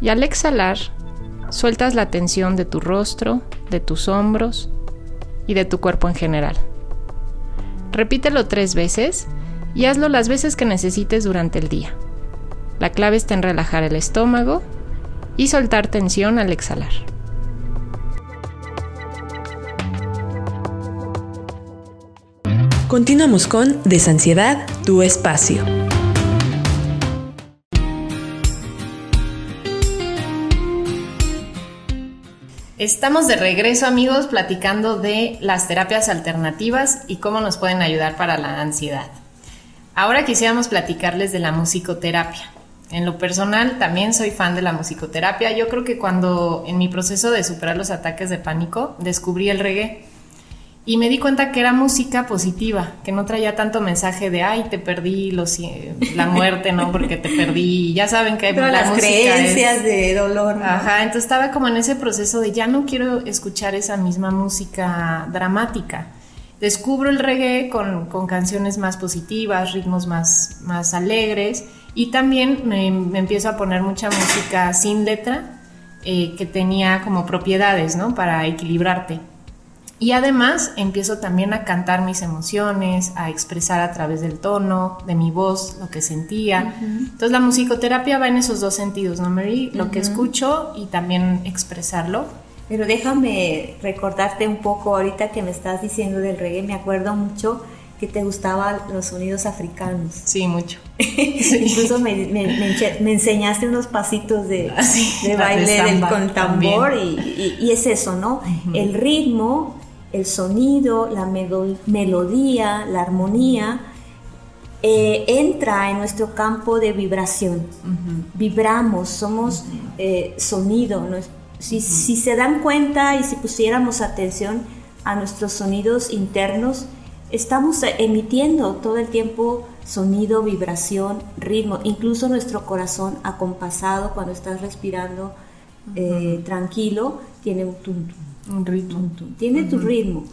y al exhalar sueltas la tensión de tu rostro, de tus hombros y de tu cuerpo en general. Repítelo tres veces y hazlo las veces que necesites durante el día. La clave está en relajar el estómago y soltar tensión al exhalar.
Continuamos con Desansiedad, tu espacio.
Estamos de regreso amigos platicando de las terapias alternativas y cómo nos pueden ayudar para la ansiedad. Ahora quisiéramos platicarles de la musicoterapia. En lo personal también soy fan de la musicoterapia. Yo creo que cuando en mi proceso de superar los ataques de pánico descubrí el reggae y me di cuenta que era música positiva, que no traía tanto mensaje de, ay, te perdí la muerte, ¿no? Porque te perdí. Ya saben que hay
las creencias de dolor.
Ajá, entonces estaba como en ese proceso de ya no quiero escuchar esa misma música dramática. Descubro el reggae con, canciones más positivas, ritmos más, más alegres y también me, empiezo a poner mucha música sin letra eh, que tenía como propiedades, ¿no? Para equilibrarte. Y además empiezo también a cantar mis emociones, a expresar a través del tono, de mi voz, lo que sentía. Entonces la musicoterapia va en esos dos sentidos, ¿no, Mary? Lo que escucho y también expresarlo.
Pero déjame recordarte un poco ahorita que me estás diciendo del reggae, me acuerdo mucho que te gustaban los sonidos africanos.
Sí, mucho.
Incluso me, enseñaste unos pasitos de, ah, baile del, con tambor y, es eso, ¿no? El ritmo el sonido, la melodía, la armonía, eh, entra en nuestro campo de vibración. Vibramos, somos eh, sonido. Si, se dan cuenta y si pusiéramos atención a nuestros sonidos internos, estamos emitiendo todo el tiempo sonido, vibración, ritmo, incluso nuestro corazón acompasado cuando estás respirando eh, tranquilo, tiene un tum,
un ritmo.
Tiene tu ritmo.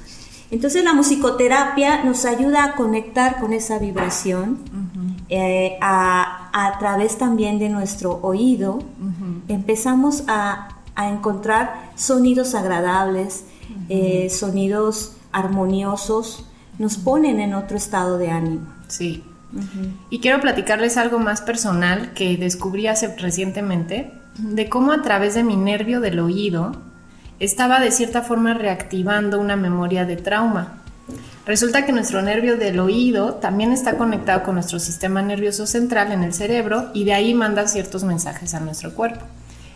Entonces la musicoterapia nos ayuda a conectar con esa vibración eh, a, través también de nuestro oído. Empezamos a, encontrar sonidos agradables, eh, sonidos armoniosos, nos ponen en otro estado de ánimo.
Sí. Y quiero platicarles algo más personal que descubrí hace recientemente, de cómo a través de mi nervio del oído, estaba de cierta forma reactivando una memoria de trauma. Resulta que nuestro nervio del oído también está conectado con nuestro sistema nervioso central en el cerebro y de ahí manda ciertos mensajes a nuestro cuerpo.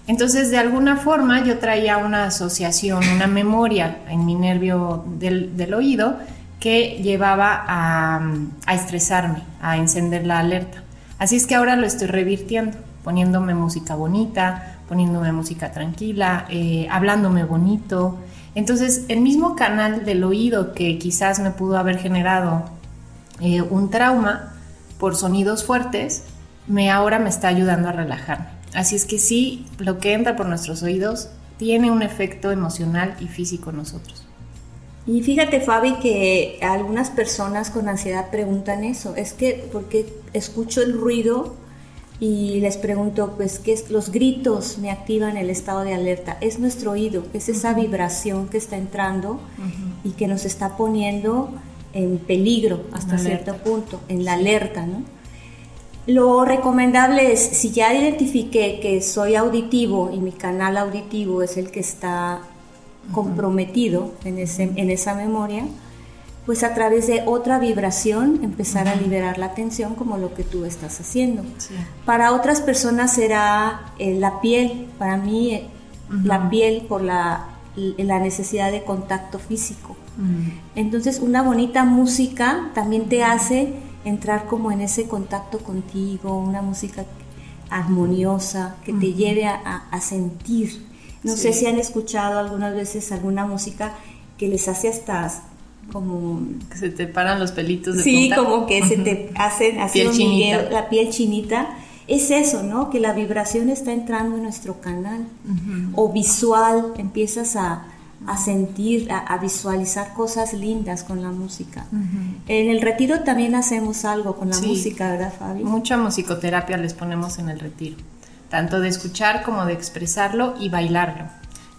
Entonces, de alguna forma, yo traía una asociación, una memoria en mi nervio del, oído que llevaba a, a estresarme, a encender la alerta. Así es que ahora lo estoy revirtiendo, poniéndome música bonita, poniéndome música tranquila, eh, hablándome bonito. Entonces, el mismo canal del oído que quizás me pudo haber generado eh, un trauma por sonidos fuertes, me ahora me está ayudando a relajarme. Así es que sí, lo que entra por nuestros oídos tiene un efecto emocional y físico en nosotros.
Y fíjate, Fabi, que algunas personas con ansiedad preguntan eso. Es que porque escucho el ruido y les pregunto, pues, ¿qué es? Los gritos me activan el estado de alerta. Es nuestro oído, es esa vibración que está entrando y que nos está poniendo en peligro hasta cierto punto, en la alerta, ¿no? Lo recomendable es, si ya identifiqué que soy auditivo y mi canal auditivo es el que está comprometido en, ese, en esa memoria, pues a través de otra vibración empezar a liberar la tensión como lo que tú estás haciendo. Para otras personas será eh, la piel, para mí eh, la piel por la, la, necesidad de contacto físico. Entonces una bonita música también te hace entrar como en ese contacto contigo, una música armoniosa que te lleve a, sentir. No sé si han escuchado algunas veces alguna música que les hace hasta como
que se te paran los pelitos de
sí como que se te hacen así la piel chinita. Es eso no que la vibración está entrando en nuestro canal. O visual empiezas a, a sentir a, visualizar cosas lindas con la música. En el retiro también hacemos algo con la música verdad Fabi
mucha musicoterapia les ponemos en el retiro. Tanto de escuchar como de expresarlo y bailarlo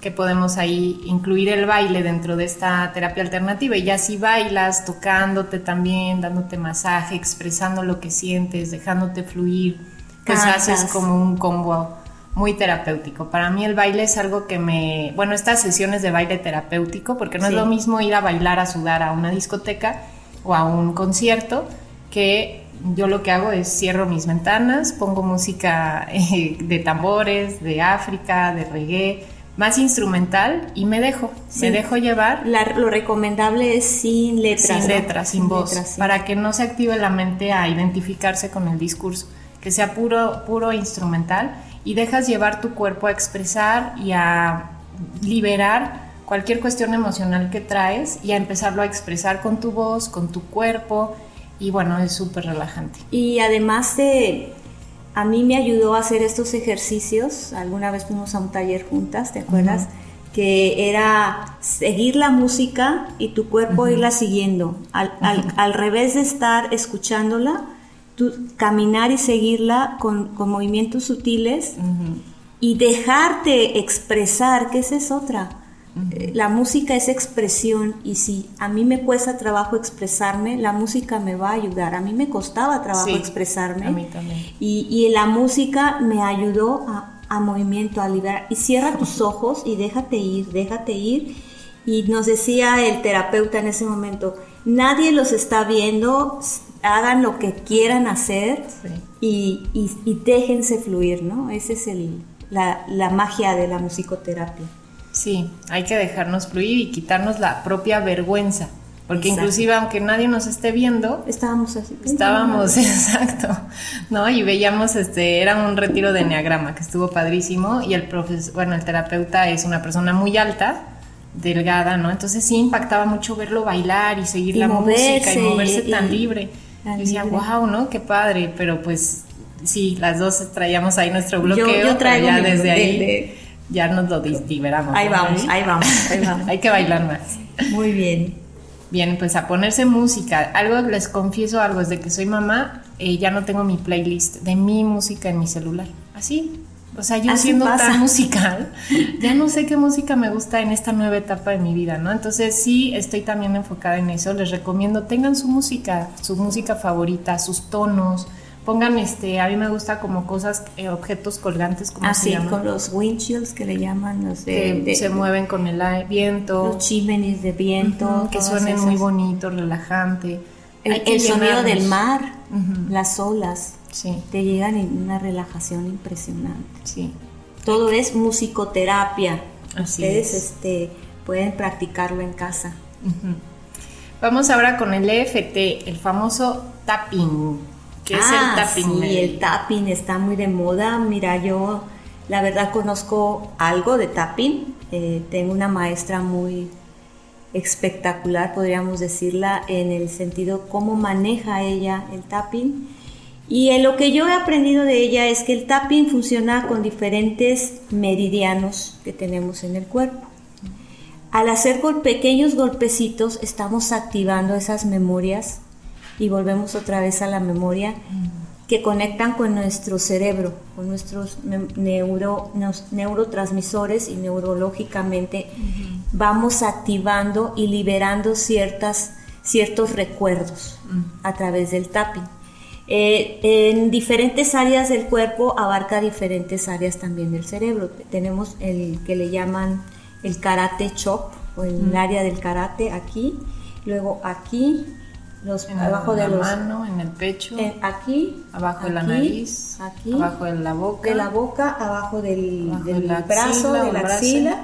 que podemos ahí incluir el baile dentro de esta terapia alternativa. Y ya si bailas tocándote también, dándote masaje, expresando lo que sientes, dejándote fluir, pues haces como un combo muy terapéutico. Para mí el baile es algo que me, bueno, estas sesiones de baile terapéutico, porque no es lo mismo ir a bailar, a sudar a una discoteca o a un concierto, que yo lo que hago es cierro mis ventanas, pongo música eh, de tambores, de África, de reggae, más instrumental y me dejo, me dejo llevar.
lo recomendable es sin letras.
Sin letras, sin voz, para que no se active la mente a identificarse con el discurso, que sea puro, puro instrumental y dejas llevar tu cuerpo a expresar y a liberar cualquier cuestión emocional que traes y a empezarlo a expresar con tu voz, con tu cuerpo y bueno, es súper relajante.
Y además de, a mí me ayudó a hacer estos ejercicios, alguna vez fuimos a un taller juntas, ¿te acuerdas? Que era seguir la música y tu cuerpo irla siguiendo, al, al, revés de estar escuchándola, tú, caminar y seguirla con, con movimientos sutiles y dejarte expresar, que esa es otra la música es expresión y si a mí me cuesta trabajo expresarme, la música me va a ayudar. A mí me costaba trabajo expresarme.
A mí también.
Y, y, la música me ayudó a, a, movimiento, a liberar. Y cierra tus ojos y déjate ir, déjate ir. Y nos decía el terapeuta en ese momento, nadie los está viendo, hagan lo que quieran hacer y, y, y, déjense fluir, ¿no? Esa es el, la, la magia de la musicoterapia.
Sí, hay que dejarnos fluir y quitarnos la propia vergüenza. Porque inclusive aunque nadie nos esté viendo,
estábamos así.
Estábamos, exacto, ¿no? Y veíamos, este, era un retiro de enneagrama que estuvo padrísimo y el profesor, bueno, el terapeuta es una persona muy alta, delgada, ¿no? Entonces sí impactaba mucho verlo bailar y seguir la música y moverse tan libre. Y decía, wow, ¿no? Qué padre, pero pues sí, las dos traíamos ahí nuestro bloqueo,
yo, traigo
ya desde ahí ya nos lo liberamos.
Ahí vamos, ahí vamos, ahí vamos.
Hay que bailar más.
Muy bien.
Bien, pues a ponerse música. Algo les confieso algo, desde que soy mamá, eh, ya no tengo mi playlist de mi música en mi celular. Así. O sea, yo siendo tan musical, ya no sé qué música me gusta en esta nueva etapa de mi vida, ¿no? Entonces sí estoy también enfocada en eso. Les recomiendo, tengan su música, su música favorita, sus tonos, pongan este, a mí me gusta como cosas, eh, objetos colgantes, como
Así, ah, con los windshields que le llaman, los
de, que se mueven con el viento.
Los chimneys de viento.
que suenen muy bonito, relajante.
El, sonido del mar, las olas, sí. te llegan en una relajación impresionante.
Sí.
Todo es musicoterapia. Ustedes este, pueden practicarlo en casa.
Vamos ahora con el EFT, el famoso tapping
es el ah, tapping? Sí, el tapping está muy de moda. Mira, yo la verdad conozco algo de tapping. Eh, tengo una maestra muy espectacular, podríamos decirla, en el sentido cómo maneja ella el tapping. Y en lo que yo he aprendido de ella es que el tapping funciona con diferentes meridianos que tenemos en el cuerpo. Al hacer pequeños golpecitos estamos activando esas memorias y volvemos otra vez a la memoria que conectan con nuestro cerebro, con nuestros neuro, neurotransmisores y neurológicamente vamos activando y liberando ciertas, ciertos recuerdos a través del tapping. Eh, en diferentes áreas del cuerpo abarca diferentes áreas también del cerebro. Tenemos el que le llaman el karate chop o el área del karate aquí, luego aquí, los, abajo de la
mano, en el pecho,
aquí,
abajo de la nariz,
aquí,
abajo de la boca,
de la boca, abajo del, brazo, de la axila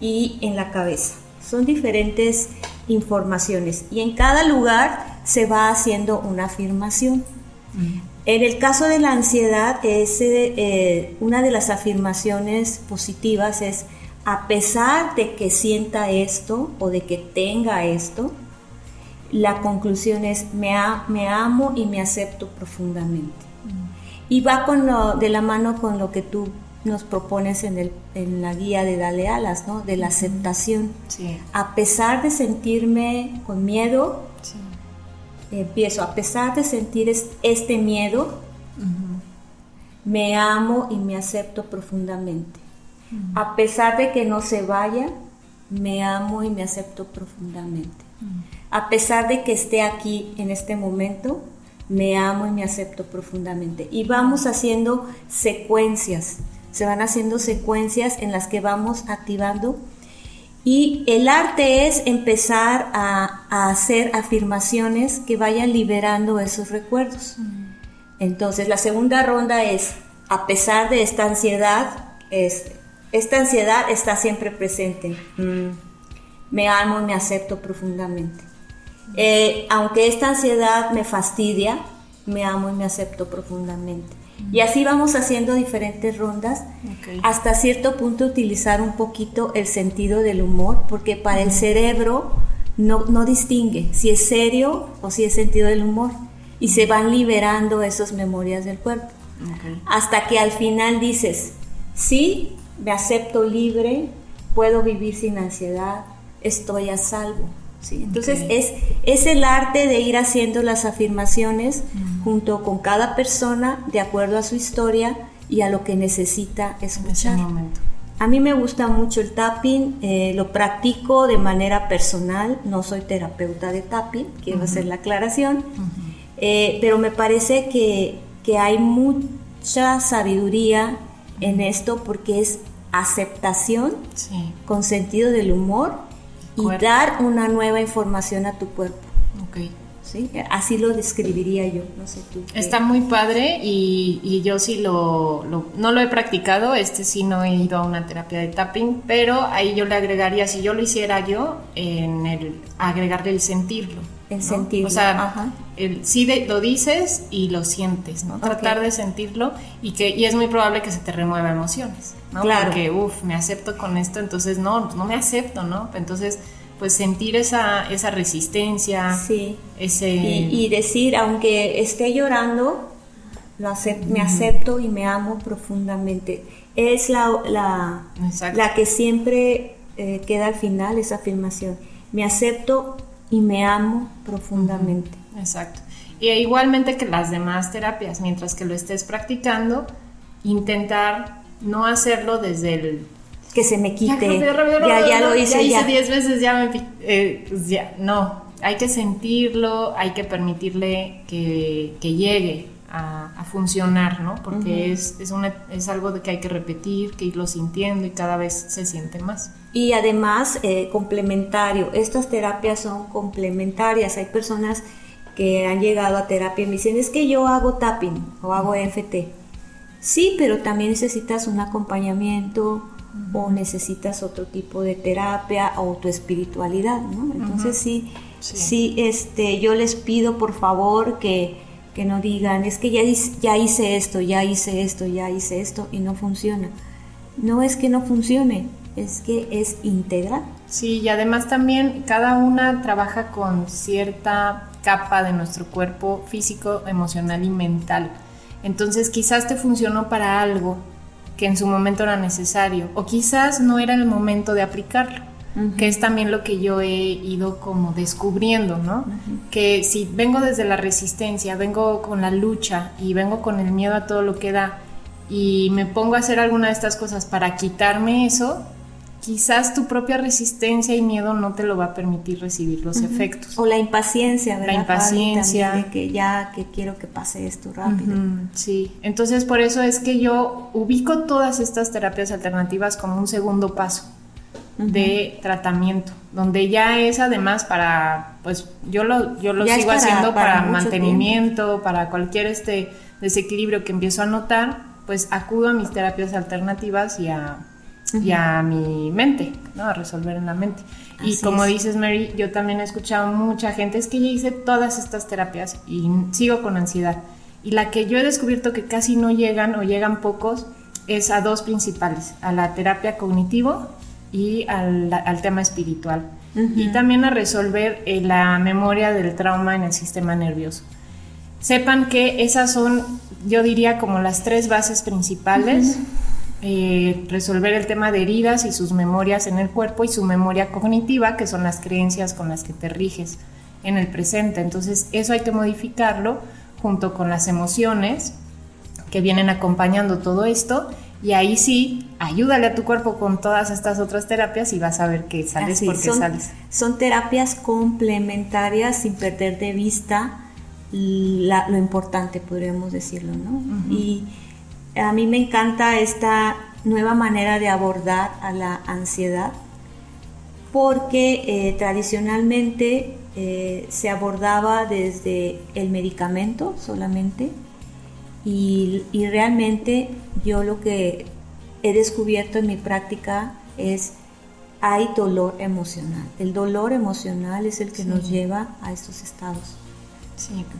y en la cabeza. Son diferentes informaciones y en cada lugar se va haciendo una afirmación. Mm. En el caso de la ansiedad, es, eh, una de las afirmaciones positivas es, a pesar de que sienta esto o de que tenga esto, la conclusión es me, me amo y me acepto profundamente. Y va con lo, de la mano con lo que tú nos propones en, el, en la guía de Dale Alas, ¿no? De la aceptación. A pesar de sentirme con miedo, empiezo, a pesar de sentir este miedo, me amo y me acepto profundamente. A pesar de que no se vaya, me amo y me acepto profundamente a pesar de que esté aquí en este momento, me amo y me acepto profundamente. Y vamos haciendo secuencias, se van haciendo secuencias en las que vamos activando. Y el arte es empezar a, hacer afirmaciones que vayan liberando esos recuerdos. Entonces, la segunda ronda es, a pesar de esta ansiedad, es, esta ansiedad está siempre presente. Mm. Me amo y me acepto profundamente. Eh, aunque esta ansiedad me fastidia, me amo y me acepto profundamente. Y así vamos haciendo diferentes rondas hasta cierto punto utilizar un poquito el sentido del humor, porque para el cerebro no, no distingue si es serio o si es sentido del humor. Y se van liberando esas memorias del cuerpo. Hasta que al final dices, sí, me acepto libre, puedo vivir sin ansiedad, estoy a salvo. Entonces es, es el arte de ir haciendo las afirmaciones junto con cada persona de acuerdo a su historia y a lo que necesita escuchar. A mí me gusta mucho el tapping, eh, lo practico de manera personal, no soy terapeuta de tapping, quiero hacer la aclaración, eh, pero me parece que, que hay mucha sabiduría en esto porque es aceptación con sentido del humor y dar una nueva información a tu cuerpo. Okay. ¿Sí? Así lo describiría yo, no sé tú.
Está muy padre y, yo sí lo, no lo he practicado, este sí no he ido a una terapia de tapping, pero ahí yo le agregaría, si yo lo hiciera yo, en el agregarle el sentirlo.
El sentirlo.
O sea, el, sí lo dices y lo sientes, ¿no? Tratar de sentirlo y que y es muy probable que se te remueva emociones. Claro. Porque, uff, me acepto con esto, entonces no, no me acepto, ¿no? Entonces, pues sentir esa, esa resistencia.
Sí. Ese... Y, decir, aunque esté llorando, lo me acepto y me amo profundamente. Es la, la, la que siempre eh, queda al final, esa afirmación. Me acepto y me amo profundamente.
Exacto. Y igualmente que las demás terapias, mientras que lo estés practicando, intentar no hacerlo desde el
que se me quite. Ya, ya, lo hice.
Ya hice 10 veces, ya me. Eh, pues ya, no. Hay que sentirlo, hay que permitirle que, que llegue a, a, funcionar, ¿no? Porque es, es, una, es algo de que hay que repetir, que irlo sintiendo y cada vez se siente más.
Y además, eh, complementario. Estas terapias son complementarias. Hay personas que han llegado a terapia y me dicen, es que yo hago tapping o hago EFT Sí, pero también necesitas un acompañamiento o necesitas otro tipo de terapia o tu espiritualidad, ¿no? Entonces sí, sí, este, yo les pido por favor que, que no digan, es que ya, ya hice esto, ya hice esto, ya hice esto y no funciona. No es que no funcione, es que es integral.
Sí, y además también cada una trabaja con cierta capa de nuestro cuerpo físico, emocional y mental. Entonces quizás te funcionó para algo que en su momento era necesario o quizás no era el momento de aplicarlo, que es también lo que yo he ido como descubriendo, ¿no? Que si vengo desde la resistencia, vengo con la lucha y vengo con el miedo a todo lo que da y me pongo a hacer alguna de estas cosas para quitarme eso, quizás tu propia resistencia y miedo no te lo va a permitir recibir los efectos.
O la impaciencia, ¿verdad?
La impaciencia.
de que ya, que quiero que pase esto rápido.
sí, entonces por eso es que yo ubico todas estas terapias alternativas como un segundo paso de tratamiento, donde ya es además para, pues yo lo, yo lo sigo haciendo para, mantenimiento, para cualquier este desequilibrio que empiezo a notar, pues acudo a mis terapias alternativas y a y a mi mente, ¿no? A resolver en la mente. y como dices, Mary, yo también he escuchado mucha gente, es que ya hice todas estas terapias y sigo con ansiedad. Y la que yo he descubierto que casi no llegan o llegan pocos es a dos principales, a la terapia cognitivo y al, tema espiritual. Y también a resolver eh, la memoria del trauma en el sistema nervioso. Sepan que esas son, yo diría, como las tres bases principales. Eh, resolver el tema de heridas y sus memorias en el cuerpo y su memoria cognitiva, que son las creencias con las que te riges en el presente. Entonces, eso hay que modificarlo junto con las emociones que vienen acompañando todo esto. Y ahí sí, ayúdale a tu cuerpo con todas estas otras terapias y vas a ver que sales porque
son,
sales.
Son terapias complementarias sin perder de vista lo importante, podríamos decirlo, ¿no? Y a mí me encanta esta nueva manera de abordar a la ansiedad porque eh, tradicionalmente eh, se abordaba desde el medicamento solamente y, realmente yo lo que he descubierto en mi práctica es hay dolor emocional. El dolor emocional es el que nos lleva a estos estados.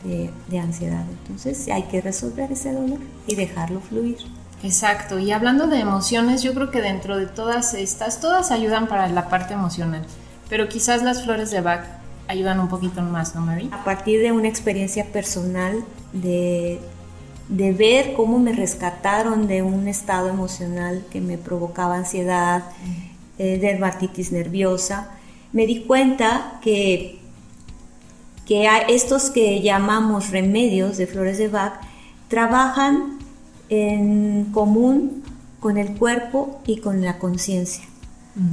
de, de ansiedad. Entonces hay que resolver ese dolor y dejarlo fluir.
Exacto, y hablando de emociones, yo creo que dentro de todas estas, todas ayudan para la parte emocional, pero quizás las flores de Bach ayudan un poquito más, ¿no, Mary?
A partir de una experiencia personal de, de ver cómo me rescataron de un estado emocional que me provocaba ansiedad, eh, dermatitis nerviosa, me di cuenta que, que estos que llamamos remedios de flores de Bach trabajan en común con el cuerpo y con la conciencia,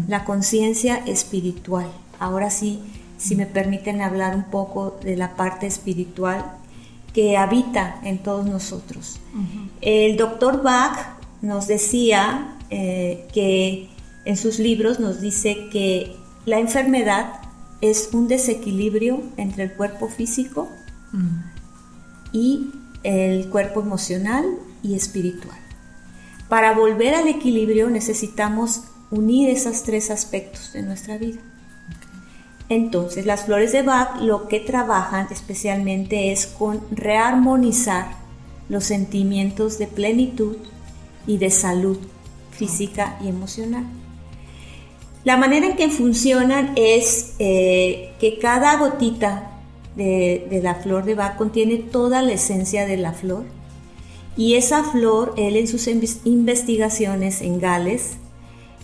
la conciencia espiritual. Ahora sí, si me permiten hablar un poco de la parte espiritual que habita en todos nosotros. El doctor Bach nos decía eh, que en sus libros nos dice que la enfermedad es un desequilibrio entre el cuerpo físico y el cuerpo emocional y espiritual. Para volver al equilibrio necesitamos unir esos tres aspectos de nuestra vida. Entonces, las flores de Bach lo que trabajan especialmente es con rearmonizar los sentimientos de plenitud y de salud física y emocional. La manera en que funcionan es eh, que cada gotita de, de, la flor de Bach contiene toda la esencia de la flor y esa flor, él en sus investigaciones en Gales,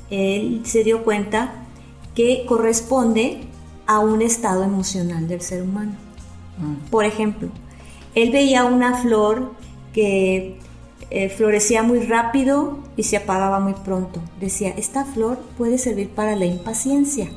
él se dio cuenta que corresponde a un estado emocional del ser humano. Mm. Por ejemplo, él veía una flor que eh, florecía muy rápido y se apagaba muy pronto. Decía, esta flor puede servir para la impaciencia,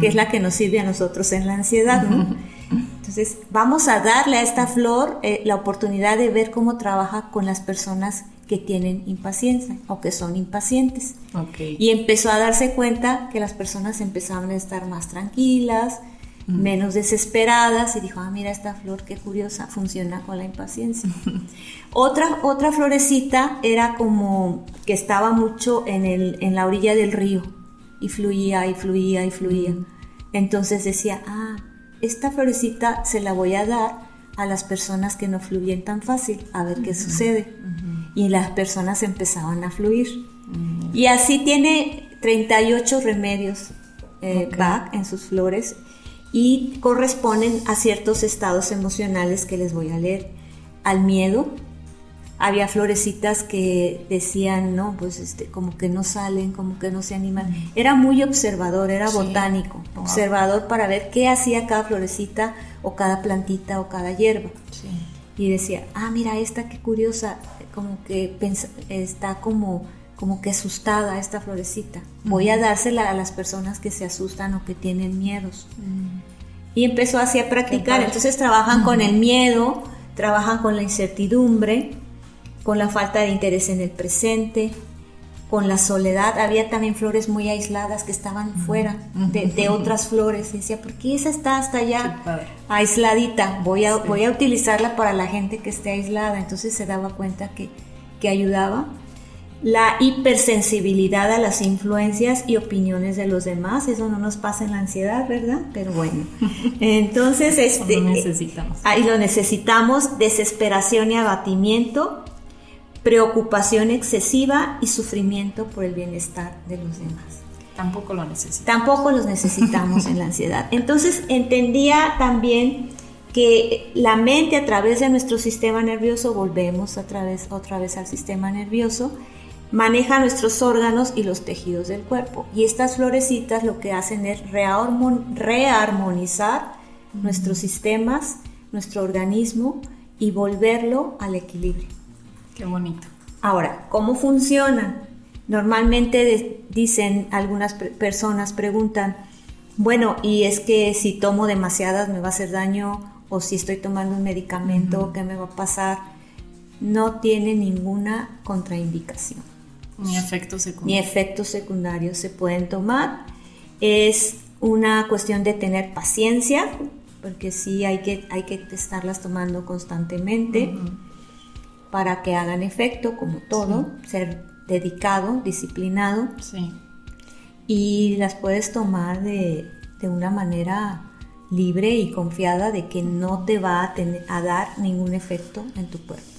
que es mm. la que nos sirve a nosotros en la ansiedad. Entonces, vamos a darle a esta flor eh, la oportunidad de ver cómo trabaja con las personas que tienen impaciencia o que son impacientes. Y empezó a darse cuenta que las personas empezaban a estar más tranquilas, mm. menos desesperadas y dijo, ah, mira esta flor, qué curiosa, funciona con la impaciencia. otra, otra florecita era como que estaba mucho en, el, en la orilla del río y fluía y fluía y fluía. Mm. Entonces decía, ah, esta florecita se la voy a dar a las personas que no fluyen tan fácil, a ver qué sucede. Y las personas empezaban a fluir. Y así tiene 38 remedios eh, Bach en sus flores y corresponden a ciertos estados emocionales que les voy a leer. Al miedo, había florecitas que decían, no, pues este, como que no salen, como que no se animan. Era muy observador, era botánico, observador para ver qué hacía cada florecita o cada plantita o cada hierba. Y decía, ah, mira esta, qué curiosa, como que está como, como que asustada esta florecita. Voy a dársela a las personas que se asustan o que tienen miedos. Mm. Y empezó así a practicar. Entonces trabajan con el miedo, trabajan con la incertidumbre, con la falta de interés en el presente, con la soledad. Había también flores muy aisladas que estaban fuera de, otras flores. Y decía, ¿por qué esa está hasta allá aisladita? Voy a, voy a utilizarla para la gente que esté aislada. Entonces se daba cuenta que, que ayudaba. La hipersensibilidad a las influencias y opiniones de los demás, eso no nos pasa en la ansiedad, ¿verdad? Pero bueno, entonces este, necesitamos. ahí lo necesitamos, desesperación y abatimiento, preocupación excesiva y sufrimiento por el bienestar de los demás.
Tampoco lo necesitamos.
Tampoco los necesitamos en la ansiedad. Entonces entendía también que la mente a través de nuestro sistema nervioso, volvemos a través, otra vez al sistema nervioso, maneja nuestros órganos y los tejidos del cuerpo. Y estas florecitas lo que hacen es rearmonizar nuestros sistemas, nuestro organismo y volverlo al equilibrio.
Qué bonito.
Ahora, ¿cómo funciona? Normalmente dicen algunas personas, preguntan, bueno, y es que si tomo demasiadas me va a hacer daño o si estoy tomando un medicamento, ¿qué me va a pasar? No tiene ninguna contraindicación.
Ni efectos secundarios.
Ni efectos secundarios se pueden tomar. Es una cuestión de tener paciencia, porque sí hay que, hay que estarlas tomando constantemente para que hagan efecto, como todo, ser dedicado, disciplinado. Sí. Y las puedes tomar de, una manera libre y confiada de que no te va a, tener, a dar ningún efecto en tu cuerpo.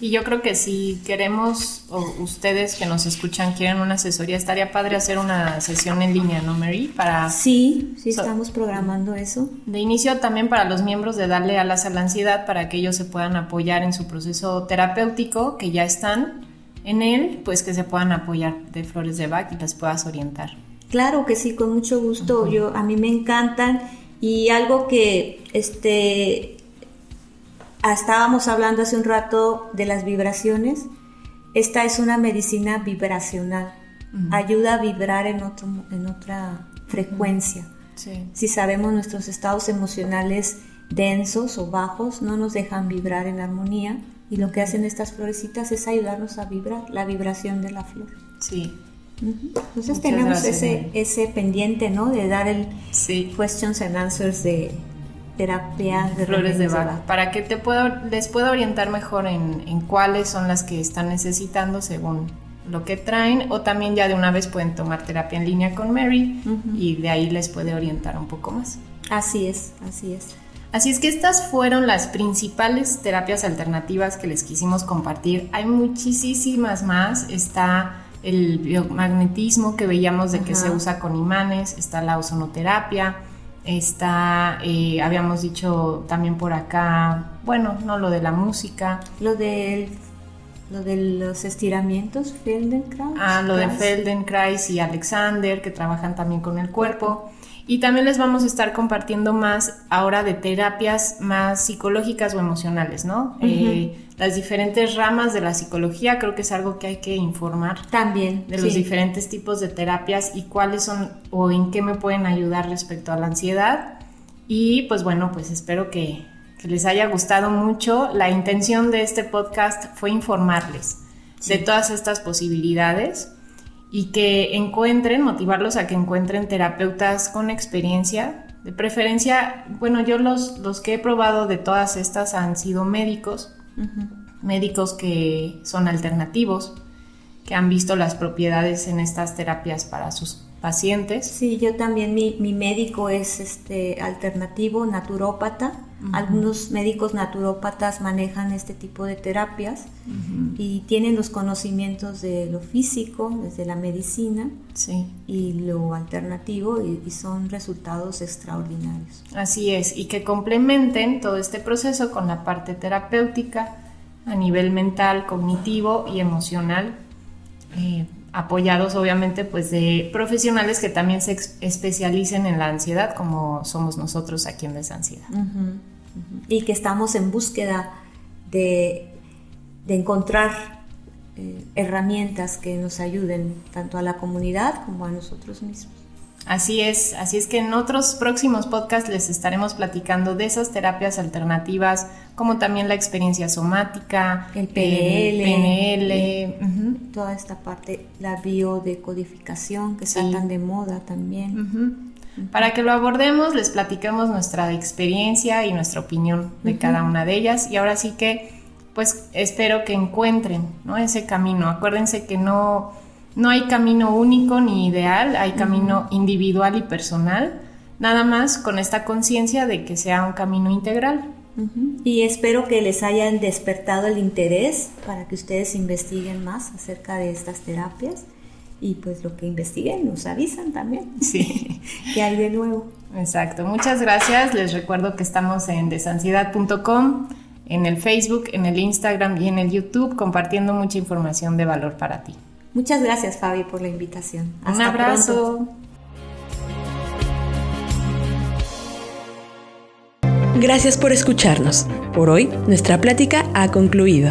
Y yo creo que si queremos, o ustedes que nos escuchan quieren una asesoría, estaría padre hacer una sesión en línea, ¿no, Mary? Para,
sí, sí, estamos programando eso.
De inicio también para los miembros de darle alas a la ansiedad para que ellos se puedan apoyar en su proceso terapéutico, que ya están en él, pues que se puedan apoyar de Flores de Bach y les puedas orientar.
Claro que sí, con mucho gusto. Yo a mí me encantan y algo que este estábamos hablando hace un rato de las vibraciones. Esta es una medicina vibracional. Ayuda a vibrar en, otro, en otra frecuencia. Si sabemos nuestros estados emocionales densos o bajos, no nos dejan vibrar en armonía. Y lo que hacen estas florecitas es ayudarnos a vibrar, la vibración de la flor.
Sí.
Entonces tenemos ese, ese pendiente, ¿no? De dar el questions and answers de, terapia de
flores de Bach, para que te pueda, les pueda orientar mejor en, cuáles son las que están necesitando según lo que traen o también ya de una vez pueden tomar terapia en línea con Mary y de ahí les puede orientar un poco más.
Así es, así es.
Así es que estas fueron las principales terapias alternativas que les quisimos compartir. Hay muchísimas más. Está el biomagnetismo que veíamos de que se usa con imanes, está la ozonoterapia, Está, eh, habíamos dicho también por acá, bueno, no lo de la música.
Lo de, lo de los estiramientos, Feldenkrais.
Ah, lo de Feldenkrais y Alexander, que trabajan también con el cuerpo. Y también les vamos a estar compartiendo más ahora de terapias más psicológicas o emocionales, ¿no? Eh, las diferentes ramas de la psicología creo que es algo que hay que informar.
También.
De los diferentes tipos de terapias y cuáles son o en qué me pueden ayudar respecto a la ansiedad. Y pues bueno, pues espero que, que les haya gustado mucho. La intención de este podcast fue informarles de todas estas posibilidades y que encuentren, motivarlos a que encuentren terapeutas con experiencia. De preferencia, bueno, yo los, los que he probado de todas estas han sido médicos, médicos que son alternativos, que han visto las propiedades en estas terapias para sus pacientes.
Sí, yo también, mi, mi médico es este alternativo, naturópata, algunos médicos naturópatas manejan este tipo de terapias y tienen los conocimientos de lo físico, desde la medicina, y lo alternativo, y, son resultados extraordinarios.
Así es, y que complementen todo este proceso con la parte terapéutica a nivel mental, cognitivo y emocional. Eh, apoyados obviamente pues de profesionales que también se especialicen en la ansiedad como somos nosotros aquí en Desansiedad.
Y que estamos en búsqueda de, encontrar eh, herramientas que nos ayuden tanto a la comunidad como a nosotros mismos.
Así es, así es que en otros próximos podcasts les estaremos platicando de esas terapias alternativas, como también la experiencia somática,
el PNL,
PNL
toda esta parte, la biodecodificación que está tan de moda también.
Para que lo abordemos, les platicamos nuestra experiencia y nuestra opinión de cada una de ellas y ahora sí que pues espero que encuentren ¿no? ese camino. Acuérdense que no no hay camino único ni ideal, hay camino individual y personal, nada más con esta conciencia de que sea un camino integral.
Y espero que les hayan despertado el interés para que ustedes investiguen más acerca de estas terapias y pues lo que investiguen nos avisan también.
Sí.
que hay de nuevo.
Exacto. Muchas gracias. Les recuerdo que estamos en desansiedad.com, en el Facebook, en el Instagram y en el YouTube compartiendo mucha información de valor para ti.
Muchas gracias Fabi por la invitación.
Un abrazo.
Gracias por escucharnos. Por hoy, nuestra plática ha concluido.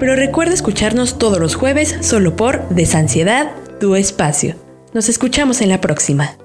Pero recuerda escucharnos todos los jueves solo por Desansiedad, tu espacio. Nos escuchamos en la próxima.